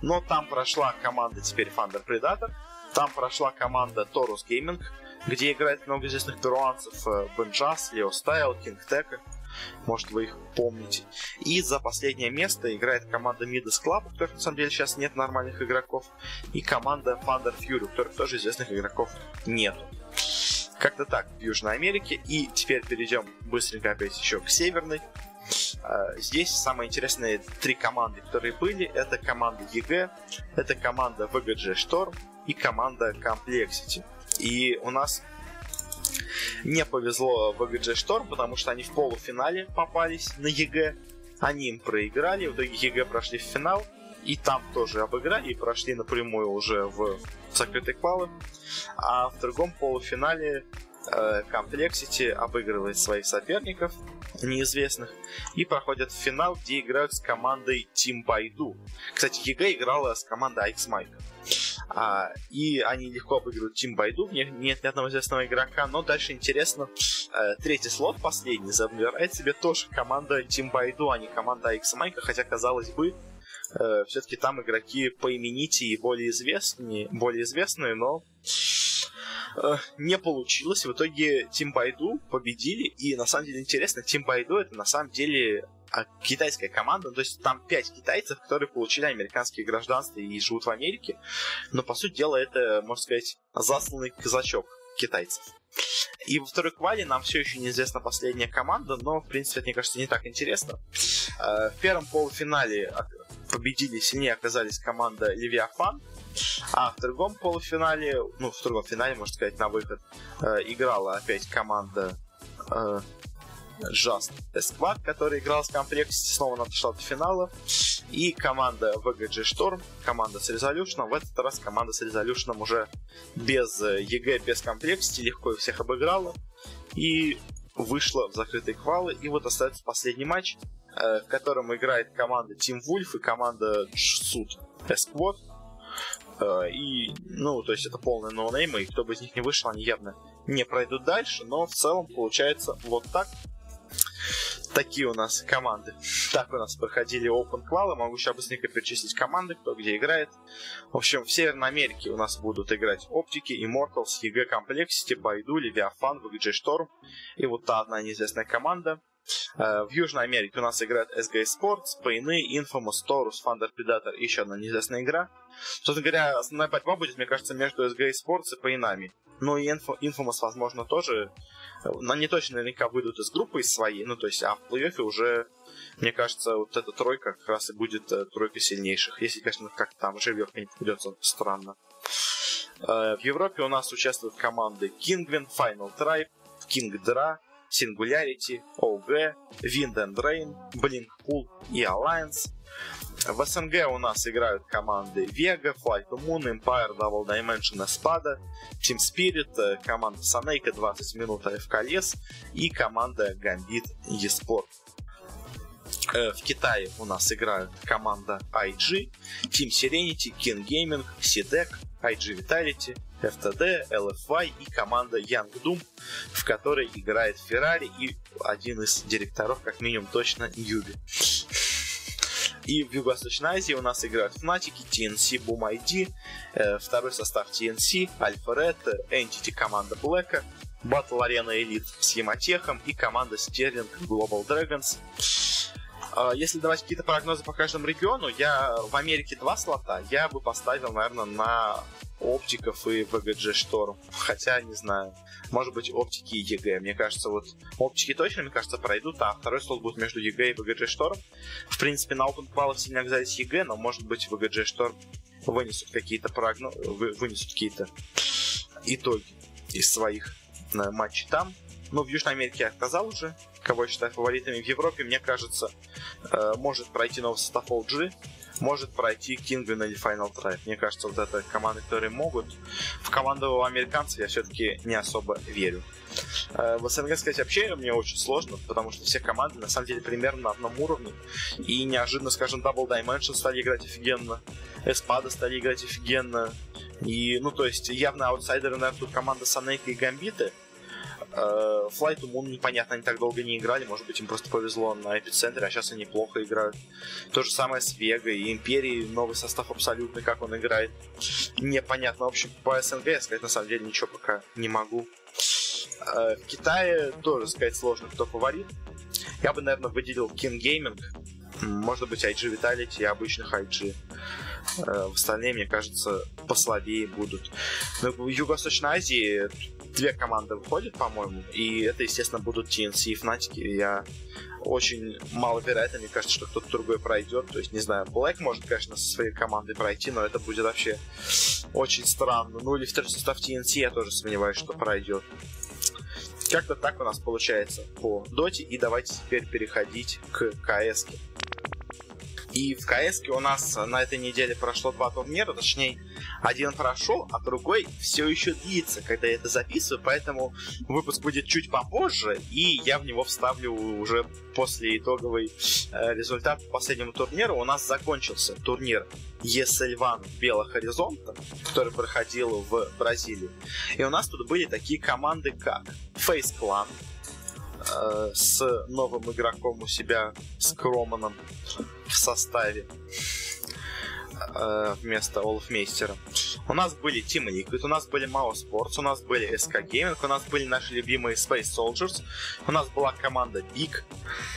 Но там прошла команда теперь Thunder Predator, там прошла команда Taurus Gaming, где играет много известных перуанцев Бенджас, Лео Стайл, Кинг Тека. Может, вы их помните. И за последнее место играет команда Midas Club, у которых на самом деле сейчас нет нормальных игроков, и команда Thunder Fury, у которых тоже известных игроков нету. Как-то так в Южной Америке. И теперь перейдем быстренько опять еще к Северной. А, здесь самые интересные три команды, которые были, это команда EG, это команда VGJ Storm и команда Complexity. И у нас не повезло VGJ Storm, потому что они в полуфинале попались на EG, они им проиграли, в итоге EG прошли в финал, и там тоже обыграли и прошли напрямую уже в закрытый квалы. А в другом полуфинале э, Complexity обыгрывает своих соперников неизвестных и проходят в финал, где играют с командой Team Baidu. Кстати, ЕГЭ играла с командой X Mike. А, и они легко обыгрывают Team Baidu, в нет ни одного известного игрока, но дальше интересно, э, третий слот, последний, забирает себе тоже команда Team Baidu, а не команда X Mike, хотя, казалось бы, э, все-таки там игроки по имените и более известные, более известные, но э, не получилось. В итоге Тим Байду победили, и на самом деле интересно, Тим Байду это на самом деле а, китайская команда, то есть там пять китайцев, которые получили американские гражданства и живут в Америке, но по сути дела это, можно сказать, засланный казачок китайцев. И во второй квале нам все еще неизвестна последняя команда, но, в принципе, это, мне кажется, не так интересно. Э, в первом полуфинале победили, сильнее оказались команда Левиафан, а в другом полуфинале, ну, в другом финале, можно сказать, на выход, э, играла опять команда... Э, Just Squad, который играл в комплекте, снова отошла до финала. И команда VGG Storm, команда с Resolution. В этот раз команда с Resolution уже без ЕГЭ, без комплексити, легко их всех обыграла. И вышла в закрытые квалы. И вот остается последний матч, э, в котором играет команда Team Wolf и команда Суд Squad. Э, и, ну, то есть это полные ноунеймы, и кто бы из них не вышел, они явно не пройдут дальше, но в целом получается вот так. Такие у нас команды. Так у нас проходили Open Qual. Могу сейчас быстренько перечислить команды, кто где играет. В общем, в Северной Америке у нас будут играть Оптики, Immortals, EG Complexity, Байду, Leviathan, VG Storm и вот та одна неизвестная команда. Э, в Южной Америке у нас играет SG Sports, Пейны, Infamous, Taurus, Thunder Predator и еще одна неизвестная игра. Собственно говоря, основная борьба будет, мне кажется, между SG Sports и Пейнами. Ну и Infamous, возможно, тоже. Но они точно наверняка выйдут из группы из своей. Ну, то есть, а в плей-оффе уже, мне кажется, вот эта тройка как раз и будет э, тройка сильнейших. Если, конечно, как там живьевка не придется странно. Э, в Европе у нас участвуют команды Kingwin, Final Tribe, King Dra, Singularity, OG, Wind and Rain, Blinkpool и Alliance. В СНГ у нас играют команды Vega, Flight to Moon, Empire, Double Dimension, Espada, Team Spirit, э, команда Санейка 20 минут AFK Лес и команда Gambit eSport. Э, в Китае у нас играют команда IG, Team Serenity, King Gaming, CDEC, IG Vitality, FTD, LFY и команда Young Doom, в которой играет Ferrari и один из директоров, как минимум, точно Юби. И в Юго-Восточной Азии у нас играют Fnatic, TNC, Boom ID, второй состав TNC, Alpha Red, Entity команда Black, Battle Arena Elite с Яматехом и команда Sterling Global Dragons. А, если давать какие-то прогнозы по каждому региону, я в Америке два слота, я бы поставил, наверное, на оптиков и VGJ Storm. Хотя, не знаю, может быть, оптики и EG. Мне кажется, вот оптики точно, мне кажется, пройдут, а второй слот будет между EG и VGJ Storm. В принципе, на Open Qual сильно оказались EG, но, может быть, VGJ Storm вынесут какие-то прогнозы, вынесут какие-то итоги из своих э, матчей там. Ну, в Южной Америке я сказал уже, кого я считаю фаворитами. В Европе, мне кажется, э, может пройти новый состав OG, может пройти Кингвин или Final Tribe. Мне кажется, вот это команды, которые могут. В команду американцев я все-таки не особо верю. Э, в СНГ сказать вообще мне очень сложно, потому что все команды на самом деле примерно на одном уровне. И неожиданно, скажем, Double Dimension стали играть офигенно, Эспада стали играть офигенно. И, ну, то есть, явно аутсайдеры, наверное, тут команда Санейка и Гамбиты. Э, Flight непонятно, они так долго не играли, может быть им просто повезло на эпицентре, а сейчас они плохо играют. То же самое с Вега и Империей, новый состав абсолютный, как он играет. Непонятно. В общем, по СНГ я сказать на самом деле ничего пока не могу. Э, в Китае тоже сказать сложно, кто фаворит. Я бы, наверное, выделил King Gaming, может быть, IG Vitality и обычных IG. Э, в остальные, мне кажется, послабее будут. Но в Юго-Восточной Азии две команды выходят, по-моему, и это, естественно, будут TNC и Fnatic. Я очень маловероятно, мне кажется, что кто-то другой пройдет. То есть, не знаю, Black может, конечно, со своей командой пройти, но это будет вообще очень странно. Ну или второй состав TNC я тоже сомневаюсь, что пройдет. Как-то так у нас получается по доте. И давайте теперь переходить к КС. -ке. И в КС у нас на этой неделе прошло два турнира, точнее, один прошел, а другой все еще длится, когда я это записываю, поэтому выпуск будет чуть попозже, и я в него вставлю уже после итоговый э, результат по последнему турниру. У нас закончился турнир One Белых Хоризонта, который проходил в Бразилии. И у нас тут были такие команды, как Face Clan, э, с новым игроком у себя, с Кроманом в составе э, вместо Олфмейстера. У нас были Team Liquid, у нас были Mao Sports, у нас были SK Gaming, у нас были наши любимые Space Soldiers, у нас была команда Big,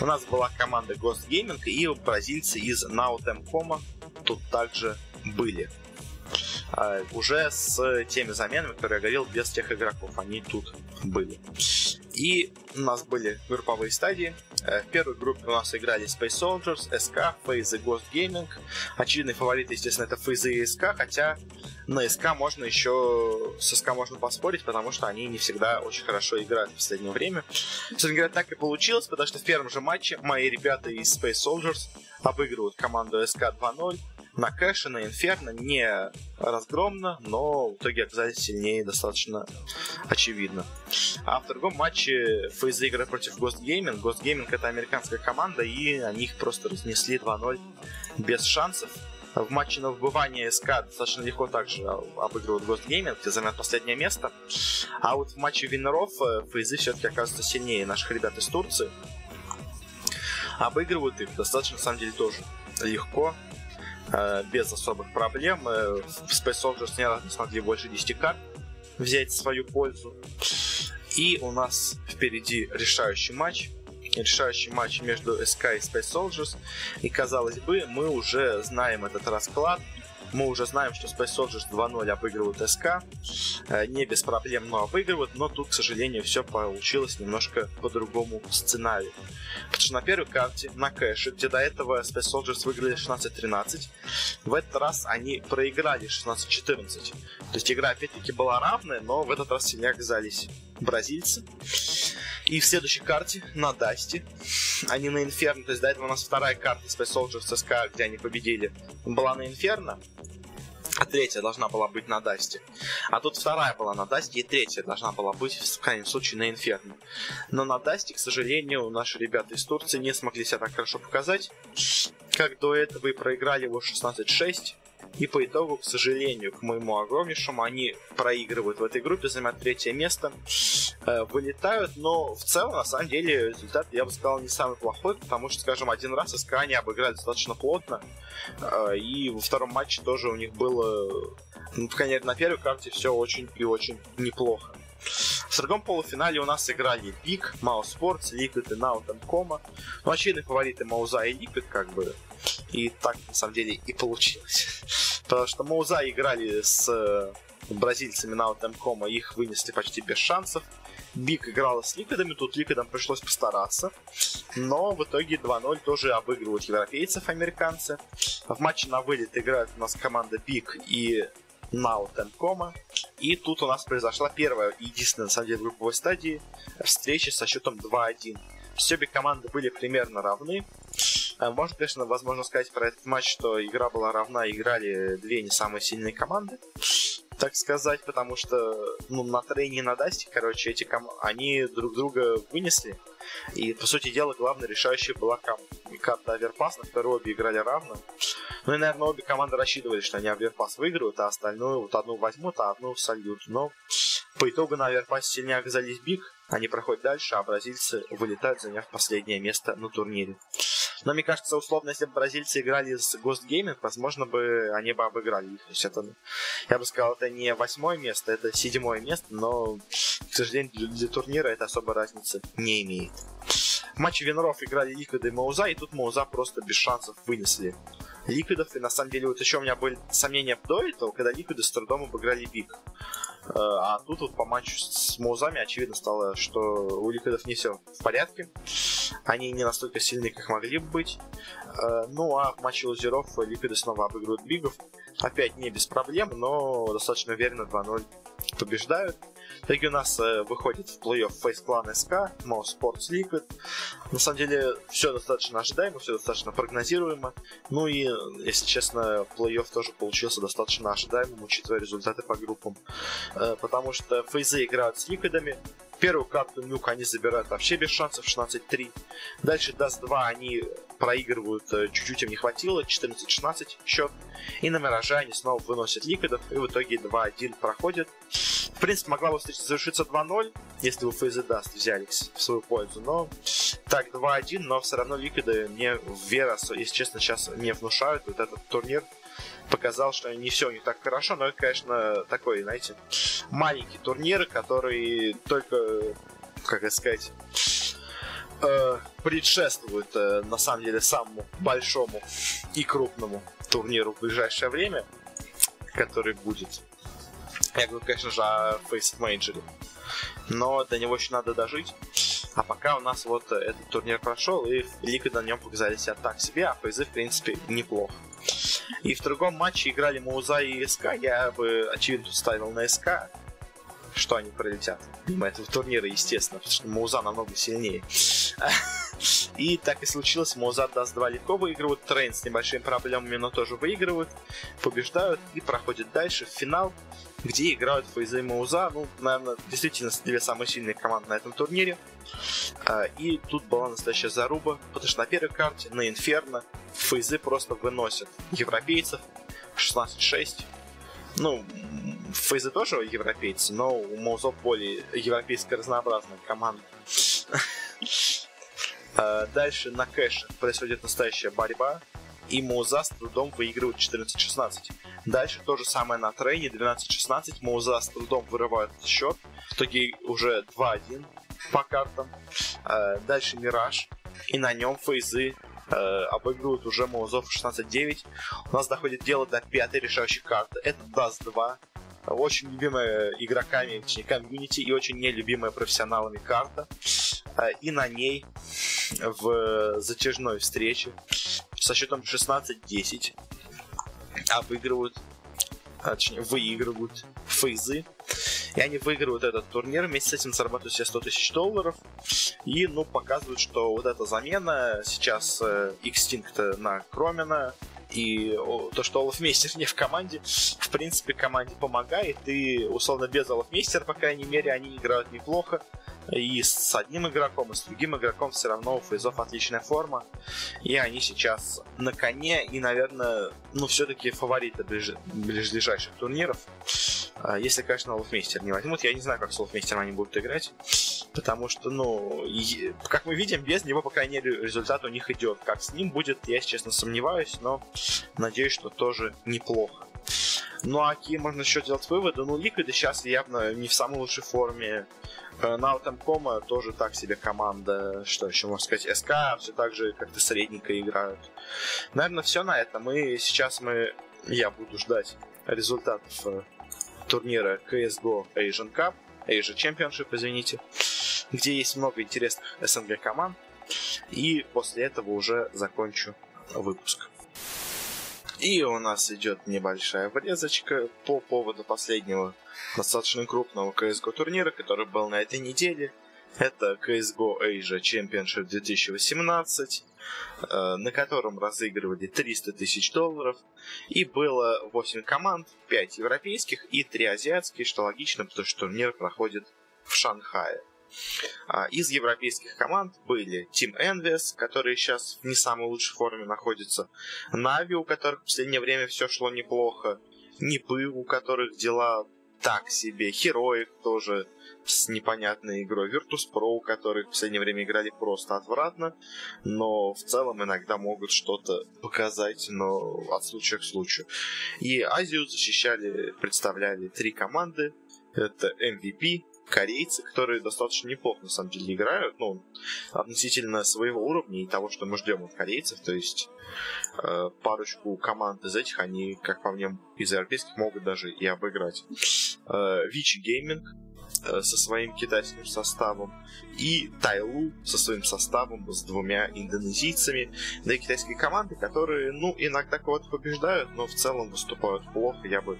у нас была команда Ghost Gaming и бразильцы из Nautemcom тут также были. Uh, уже с теми заменами, которые я говорил, без тех игроков. Они тут были. И у нас были групповые стадии. Э, в первой группе у нас играли Space Soldiers, SK, FaZe Ghost Gaming. Очевидный фаворит, естественно, это FaZe и SK, хотя на СК можно еще... С СК можно поспорить, потому что они не всегда очень хорошо играют в последнее время. Собственно говоря, так и получилось, потому что в первом же матче мои ребята из Space Soldiers обыгрывают команду СК 2-0 на кэше, на инферно, не разгромно, но в итоге оказались сильнее достаточно очевидно. А в другом матче фейз игры против Ghost Gaming. Ghost Gaming это американская команда, и они их просто разнесли 2-0 без шансов. В матче на выбывание СК достаточно легко также обыгрывают Ghost Gaming, где займет последнее место. А вот в матче виннеров э, фейзы все-таки оказываются сильнее наших ребят из Турции. Обыгрывают их достаточно, на самом деле, тоже легко. Э, без особых проблем. Э, Space Soldiers не смогли больше 10 карт взять свою пользу. И у нас впереди решающий матч. Решающий матч между SK и Space Soldiers. И казалось бы, мы уже знаем этот расклад. Мы уже знаем, что Space Soldiers 2-0 обыгрывают СК. Э, не без проблем, но обыгрывают. Но тут, к сожалению, все получилось немножко по другому сценарию. Потому что на первой карте, на кэше, где до этого Space Soldiers выиграли 16-13, в этот раз они проиграли 16-14. То есть игра опять-таки была равная, но в этот раз сильнее оказались бразильцы. И в следующей карте на Дасте, а не на Инферно, то есть до этого у нас вторая карта Space Soldiers СК, где они победили, была на Инферно, а третья должна была быть на Дасте. А тут вторая была на Дасте, и третья должна была быть, в крайнем случае, на Инферно. Но на Дасте, к сожалению, наши ребята из Турции не смогли себя так хорошо показать, как до этого и проиграли его 16-6. И по итогу, к сожалению, к моему огромнейшему, они проигрывают в этой группе, занимают третье место, э, вылетают, но в целом, на самом деле, результат, я бы сказал, не самый плохой, потому что, скажем, один раз СК они обыграли достаточно плотно, э, и во втором матче тоже у них было, ну, конечно, на первой карте все очень и очень неплохо. В другом полуфинале у нас играли BIG, mousesports, Liquid и Coma. Ну, очевидные фавориты Мауза и Liquid, как бы. И так, на самом деле, и получилось. [laughs] Потому что Мауза играли с э, бразильцами Coma, их вынесли почти без шансов. BIG играла с Ликвидами, тут Ликвидам пришлось постараться. Но в итоге 2-0 тоже обыгрывают европейцев, американцы. В матче на вылет играют у нас команда BIG и Now Темкома. И тут у нас произошла первая и единственная, на самом деле, групповой стадии встречи со счетом 2-1. Все обе команды были примерно равны. Э, можно, конечно, возможно сказать про этот матч, что игра была равна, играли две не самые сильные команды, так сказать, потому что ну, на трейне на дасте, короче, эти ком... они друг друга вынесли. И, по сути дела, главная решающая была ком... карта Аверпас, на которой обе играли равно. Ну и, наверное, обе команды рассчитывали, что они Аверпас выиграют, а остальную вот одну возьмут, а одну сольют. Но по итогу на Аверпасе сильнее оказались Биг, они проходят дальше, а бразильцы вылетают, заняв последнее место на турнире. Но мне кажется, условно, если бы бразильцы играли с Ghost Gaming, возможно бы они бы обыграли их. То есть это, я бы сказал, это не восьмое место, это седьмое место, но, к сожалению, для, для турнира это особой разницы не имеет. В матче виннеров играли Ликвиды и Мауза, и тут Мауза просто без шансов вынесли Ликвидов. И на самом деле вот еще у меня были сомнения до этого, когда Ликвиды с трудом обыграли BIG. Э, а тут вот по матчу с Маузами очевидно стало, что у Ликвидов не все в порядке. Они не настолько сильны, как могли бы быть. Э, ну а в матче лузеров Ликвиды снова обыгрывают Бигов. Опять не без проблем, но достаточно уверенно 2-0 побеждают. Итоге у нас э, выходит в плей-офф Clan SK, mousesports Liquid. На самом деле все достаточно ожидаемо, все достаточно прогнозируемо. Ну и, если честно, плей-офф тоже получился достаточно ожидаемым, учитывая результаты по группам. Э, потому что фейзы играют с ликвидами, Первую карту Nuke они забирают вообще без шансов 16-3. Дальше Даст 2 они проигрывают, э, чуть-чуть им не хватило, 14-16 счет. И на Мираже они снова выносят ликвидов, и в итоге 2-1 проходит. В принципе, могла бы встреча завершиться 2-0, если бы Фейзы Даст взялись в свою пользу. Но так, 2-1, но все равно ликвиды мне вера, если честно, сейчас не внушают. Вот этот турнир показал, что не все у них так хорошо, но это, конечно, такой, знаете, маленький турнир, который только, как это сказать, э, предшествует, э, на самом деле, самому большому и крупному турниру в ближайшее время, который будет. Я говорю, конечно же, о FACEIT Major. Но до него еще надо дожить. А пока у нас вот этот турнир прошел, и Лига на нем показали себя так себе, а фейзы, в принципе, неплохо. И в другом матче играли Мауза и СК. Я бы, очевидно, ставил на СК, что они пролетят мимо этого турнира, естественно, потому что Мауза намного сильнее. И так и случилось, Мауза Даст 2 легко выигрывают, Train с небольшими проблемами, но тоже выигрывают, побеждают и проходят дальше в финал, где играют Фейза и Мауза. Ну, наверное, действительно две самые сильные команды на этом турнире. А, и тут была настоящая заруба, потому что на первой карте, на Инферно, Фейзы просто выносят европейцев 16-6. Ну, Фейзы тоже европейцы, но у Маузов более европейская разнообразная команда. А, дальше на кэше происходит настоящая борьба, и Мауза с трудом выигрывает 14-16. Дальше то же самое на трейне, 12-16, Мауза с трудом вырывает счет, в итоге уже 2-1 по картам. А, дальше Мираж, и на нем фейзы э, обыгрывают уже Маузов 16-9. У нас доходит дело до пятой решающей карты. Это Dust 2. Очень любимая игроками, точнее, комьюнити и очень нелюбимая профессионалами карта. И на ней в затяжной встрече со счетом 16-10 обыгрывают, а, точнее, выигрывают фейзы. И они выигрывают этот турнир, вместе с этим зарабатывают себе 100 тысяч долларов. И, ну, показывают, что вот эта замена сейчас э, на Кромена, и то, что Олафмейстер не в команде, в принципе, команде помогает, и, условно, без Олафмейстера, по крайней мере, они играют неплохо. И с одним игроком, и с другим игроком все равно у Фейзов отличная форма. И они сейчас на коне, и, наверное, ну, все-таки фавориты ближ... ближайших турниров. А, если, конечно, Олафмейстер не возьмут. Я не знаю, как с Олафмейстером они будут играть. Потому что, ну, как мы видим, без него, по крайней мере, результат у них идет. Как с ним будет, я, честно, сомневаюсь, но надеюсь, что тоже неплохо. Ну а какие можно еще делать выводы? Ну, Ликвиды сейчас явно не в самой лучшей форме. Наутемкома тоже так себе команда. Что еще можно сказать? СК все так же как-то средненько играют. Наверное, все на этом. И сейчас мы... Я буду ждать результатов э, турнира CSGO Asian Cup, Asia Championship, извините, где есть много интересных СНГ команд. И после этого уже закончу выпуск. И у нас идет небольшая врезочка по поводу последнего достаточно крупного CSGO турнира, который был на этой неделе. Это CSGO Asia Championship 2018, э, на котором разыгрывали 300 тысяч долларов. И было 8 команд, 5 европейских и 3 азиатские, что логично, потому что турнир проходит в Шанхае. А, из европейских команд были Team Envious, которые сейчас в не самой лучшей форме находятся, Нави, у которых в последнее время все шло неплохо, Нипы, у которых дела так себе, Heroic тоже с непонятной игрой, Virtus.pro, у которых в последнее время играли просто отвратно, но в целом иногда могут что-то показать, но от случая к случаю. И Азию защищали, представляли три команды. Это MVP, корейцы, которые достаточно неплохо на самом деле играют, ну, относительно своего уровня и того, что мы ждем от корейцев, то есть э, парочку команд из этих они, как по мне, из европейских могут даже и обыграть. Э, Вичи Гейминг э, со своим китайским составом и Тайлу со своим составом с двумя индонезийцами, и китайские команды, которые, ну, иногда кого-то побеждают, но в целом выступают плохо, я бы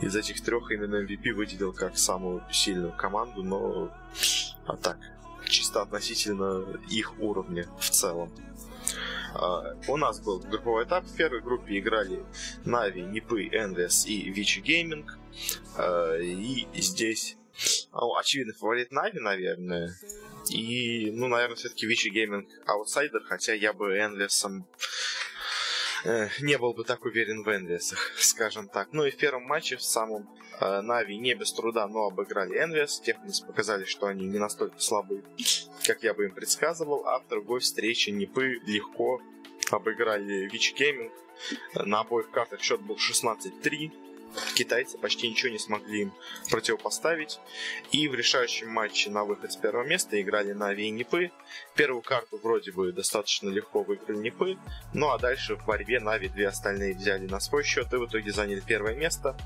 из этих трех именно MVP выделил как самую сильную команду, но а так, чисто относительно их уровня в целом. Э, у нас был групповой этап. В первой группе играли Нави, Нипы, Envious и Vici Gaming. Э, и здесь, ну, очевидно, фаворит Нави, наверное. И, ну, наверное, все-таки Vici Gaming аутсайдер, хотя я бы Envious э, не был бы так уверен в Энвиасах, [laughs] скажем так. Ну и в первом матче, в самом э, Нави, не без труда, но обыграли Энвиас. Техницы показали, что они не настолько слабы, как я бы им предсказывал. А в другой встрече Нипы легко обыграли Vici Gaming. На обоих картах счет был 16-3 китайцы почти ничего не смогли им противопоставить. И в решающем матче на выход с первого места играли Нави Нипы. Первую карту вроде бы достаточно легко выиграли Нипы. Ну а дальше в борьбе Нави две остальные взяли на свой счет и в итоге заняли первое место.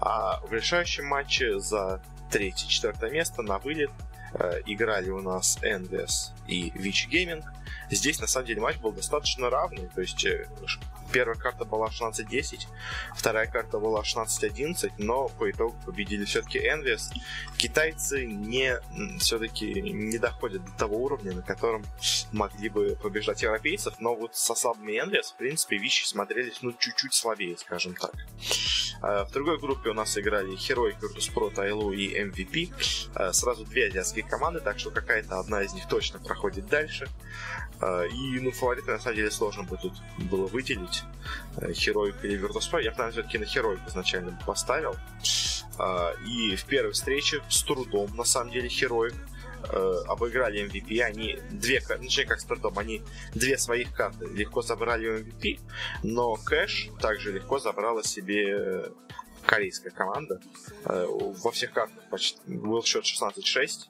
А в решающем матче за третье-четвертое место на вылет э, играли у нас Envious и Вич Gaming. Здесь, на самом деле, матч был достаточно равный, то есть э, первая карта была 16-10, вторая карта была 16-11, но по итогу победили все-таки Envious. Китайцы не все-таки не доходят до того уровня, на котором могли бы побеждать европейцев, но вот со слабыми Envious, в принципе, вещи смотрелись ну чуть-чуть слабее, скажем так. А, в другой группе у нас играли Heroic, Virtus.pro, Тайлу и MVP. А, сразу две азиатские команды, так что какая-то одна из них точно проходит дальше. А, и, ну, фавориты, на самом деле, сложно бы тут было выделить. Heroic или Virtus.pro. Я наверное, все-таки на Heroic изначально поставил. И в первой встрече с трудом, на самом деле, Heroic э, обыграли MVP, они две, ну, как с трудом, они две своих карты легко забрали у MVP, но Кэш также легко забрала себе корейская команда. Э, во всех картах почти был счет 16-6.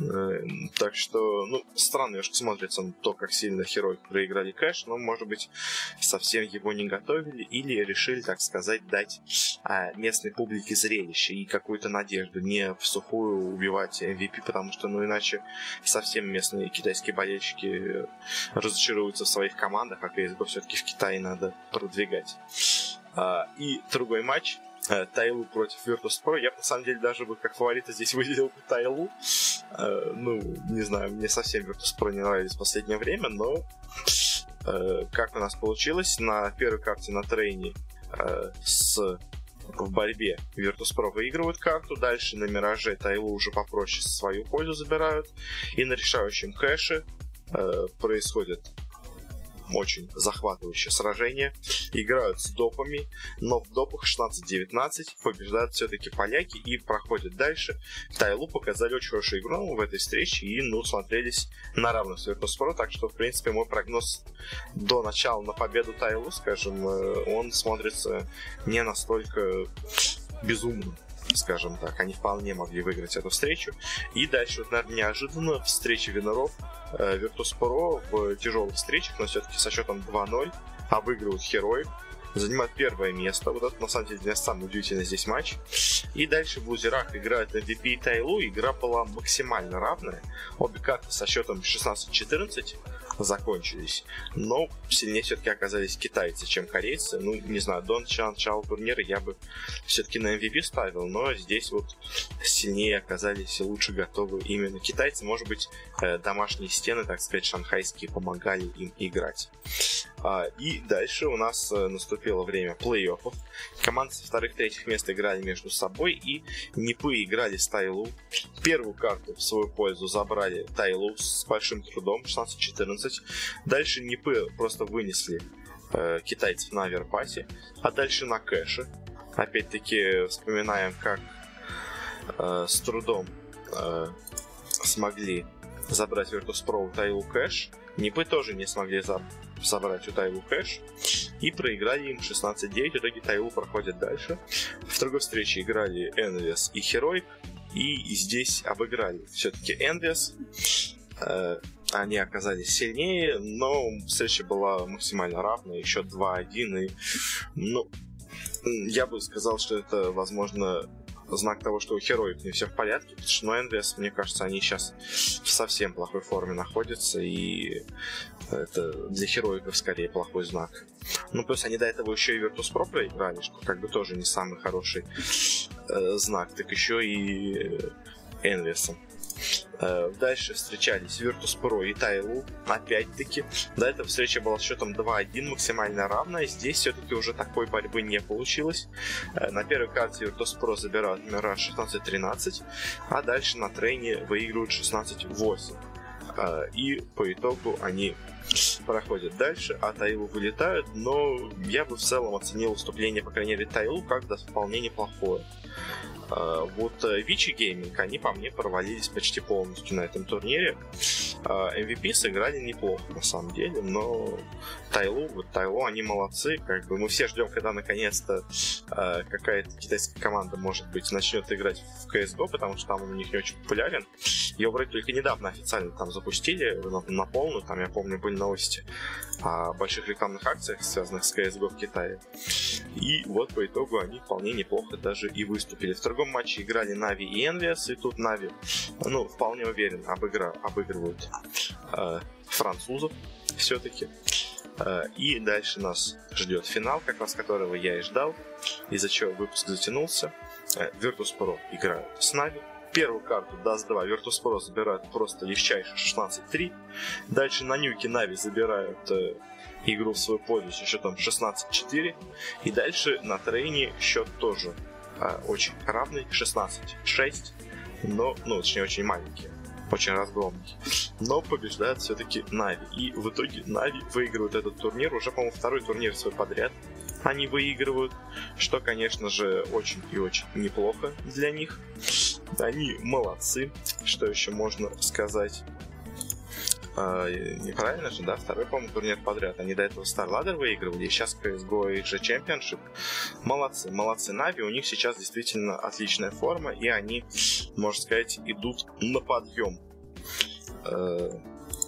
Э, так что, ну, странно немножко смотрится на то, как сильно Херой проиграли кэш, но, может быть, совсем его не готовили или решили, так сказать, дать а, местной публике зрелище и какую-то надежду, не в сухую убивать MVP, потому что, ну, иначе совсем местные китайские болельщики разочаруются в своих командах, а CSGO все-таки в Китае надо продвигать. А, и другой матч Тайлу против Virtus.pro. Я, на самом деле, даже бы как фаворита здесь [laughs] выделил бы Тайлу. Э, ну, не знаю, мне совсем Virtus.pro не нравились в последнее время, но э, как у нас получилось, на первой карте на трейне с в борьбе Virtus.pro выигрывают карту, дальше на Мираже Тайлу уже попроще свою пользу забирают, и на решающем кэше э, происходит очень захватывающее сражение. Играют с допами, но в допах 16-19 побеждают все-таки поляки и проходят дальше. Тайлу показали очень хорошую игру в этой встрече и, ну, смотрелись на равных с Virtus.pro, так что, в принципе, мой прогноз до начала на победу Тайлу, скажем, э, он смотрится не настолько безумно скажем так. Они вполне могли выиграть эту встречу. И дальше, вот, наверное, неожиданно встреча Виноров э, Virtus.pro в тяжелых встречах, но все-таки со счетом 2-0 обыгрывают Хероев, занимают первое место. Вот это, на самом деле, для меня самый удивительный здесь матч. И дальше в лузерах играют MVP и Тайлу. Игра была максимально равная. Обе карты со счетом 16-14 закончились. Но сильнее все-таки оказались китайцы, чем корейцы. Ну, не знаю, до начала, начала турнира я бы все-таки на MVP ставил, но здесь вот сильнее оказались лучше готовы именно китайцы. Может быть, э, домашние стены, так сказать, шанхайские помогали им играть. А, и дальше у нас э, наступило время плей-оффов. Команды со вторых-третьих мест играли между собой, и Нипы играли с Тайлу. Первую карту в свою пользу забрали Тайлу с большим трудом, 16-14. Дальше Нипы просто вынесли э, китайцев на Аверпасе, а дальше на кэше. Опять-таки вспоминаем, как э, с трудом э, смогли забрать Virtus.pro Тайлу кэш. Нипы тоже не смогли за собрать у Тайлу кэш и проиграли им 16-9. В итоге Тайлу проходит дальше. В другой встрече играли Envious и Heroic. И здесь обыграли все-таки Envious. Они оказались сильнее, но встреча была максимально равная, еще 2-1. И, ну, я бы сказал, что это, возможно, знак того, что у Heroic не все в порядке, потому что ну, Envious, мне кажется, они сейчас в совсем плохой форме находятся, и это для Хероиков скорее плохой знак. Ну, плюс они до этого еще и Virtus.pro проиграли, что как бы тоже не самый хороший э, знак, так еще и Envious. Э, дальше встречались Virtus.pro и Тайлу, опять-таки. До этого встреча была с счетом 2-1, максимально равная. Здесь все-таки уже такой борьбы не получилось. Э, на первой карте Virtus.pro забирают номера 16-13, а дальше на трейне выигрывают 16-8. Э, и по итогу они проходят дальше, а Тайлу вылетают, но я бы в целом оценил выступление, по крайней мере, Тайлу как да, вполне неплохое. А, вот Вичи э, Гейминг, они по мне провалились почти полностью на этом турнире. MVP сыграли неплохо, на самом деле, но Тайлу, вот Тайлу, они молодцы, как бы мы все ждем, когда наконец-то э, какая-то китайская команда, может быть, начнет играть в CSGO, потому что там у них не очень популярен. Ее вроде только недавно официально там запустили на, на полную, там, я помню, были новости о больших рекламных акциях, связанных с CSGO в Китае. И вот по итогу они вполне неплохо даже и выступили. В другом матче играли Нави и Envious, и тут Нави, ну, вполне уверен, обыгра, обыгрывают э, французов все-таки. Э, и дальше нас ждет финал, как раз которого я и ждал, из-за чего выпуск затянулся. Э, Virtus.pro играют с Нави. Первую карту Dust 2 Virtus.pro забирают просто легчайше 16-3. Дальше на нюке Нави забирают э, игру в свою пользу с счетом 16-4. И дальше на трейне счет тоже э, очень равный, 16-6. Но, ну, точнее, очень маленький очень разгромный. Но побеждает все-таки Нави. И в итоге Нави выигрывают этот турнир. Уже, по-моему, второй турнир свой подряд они выигрывают. Что, конечно же, очень и очень неплохо для них. Они молодцы. Что еще можно сказать? Uh, неправильно же, да, второй, по-моему, турнир подряд. Они до этого StarLadder выигрывали, и сейчас CSGO и же Championship. Молодцы, молодцы Нави, у них сейчас действительно отличная форма, и они, можно сказать, идут на подъем. Uh,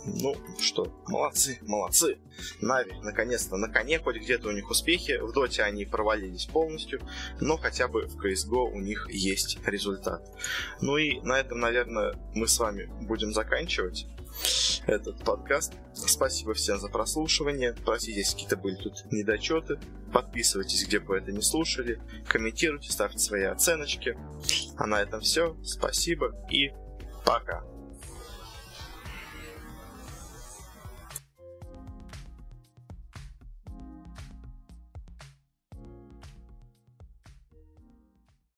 ну что, молодцы, молодцы. Нави, наконец-то, на коне, хоть где-то у них успехи. В Доте они провалились полностью, но хотя бы в CSGO у них есть результат. Ну и на этом, наверное, мы с вами будем заканчивать этот подкаст. Спасибо всем за прослушивание. Простите, если какие-то были тут недочеты. Подписывайтесь, где бы это не слушали. Комментируйте, ставьте свои оценочки. А на этом все. Спасибо и пока.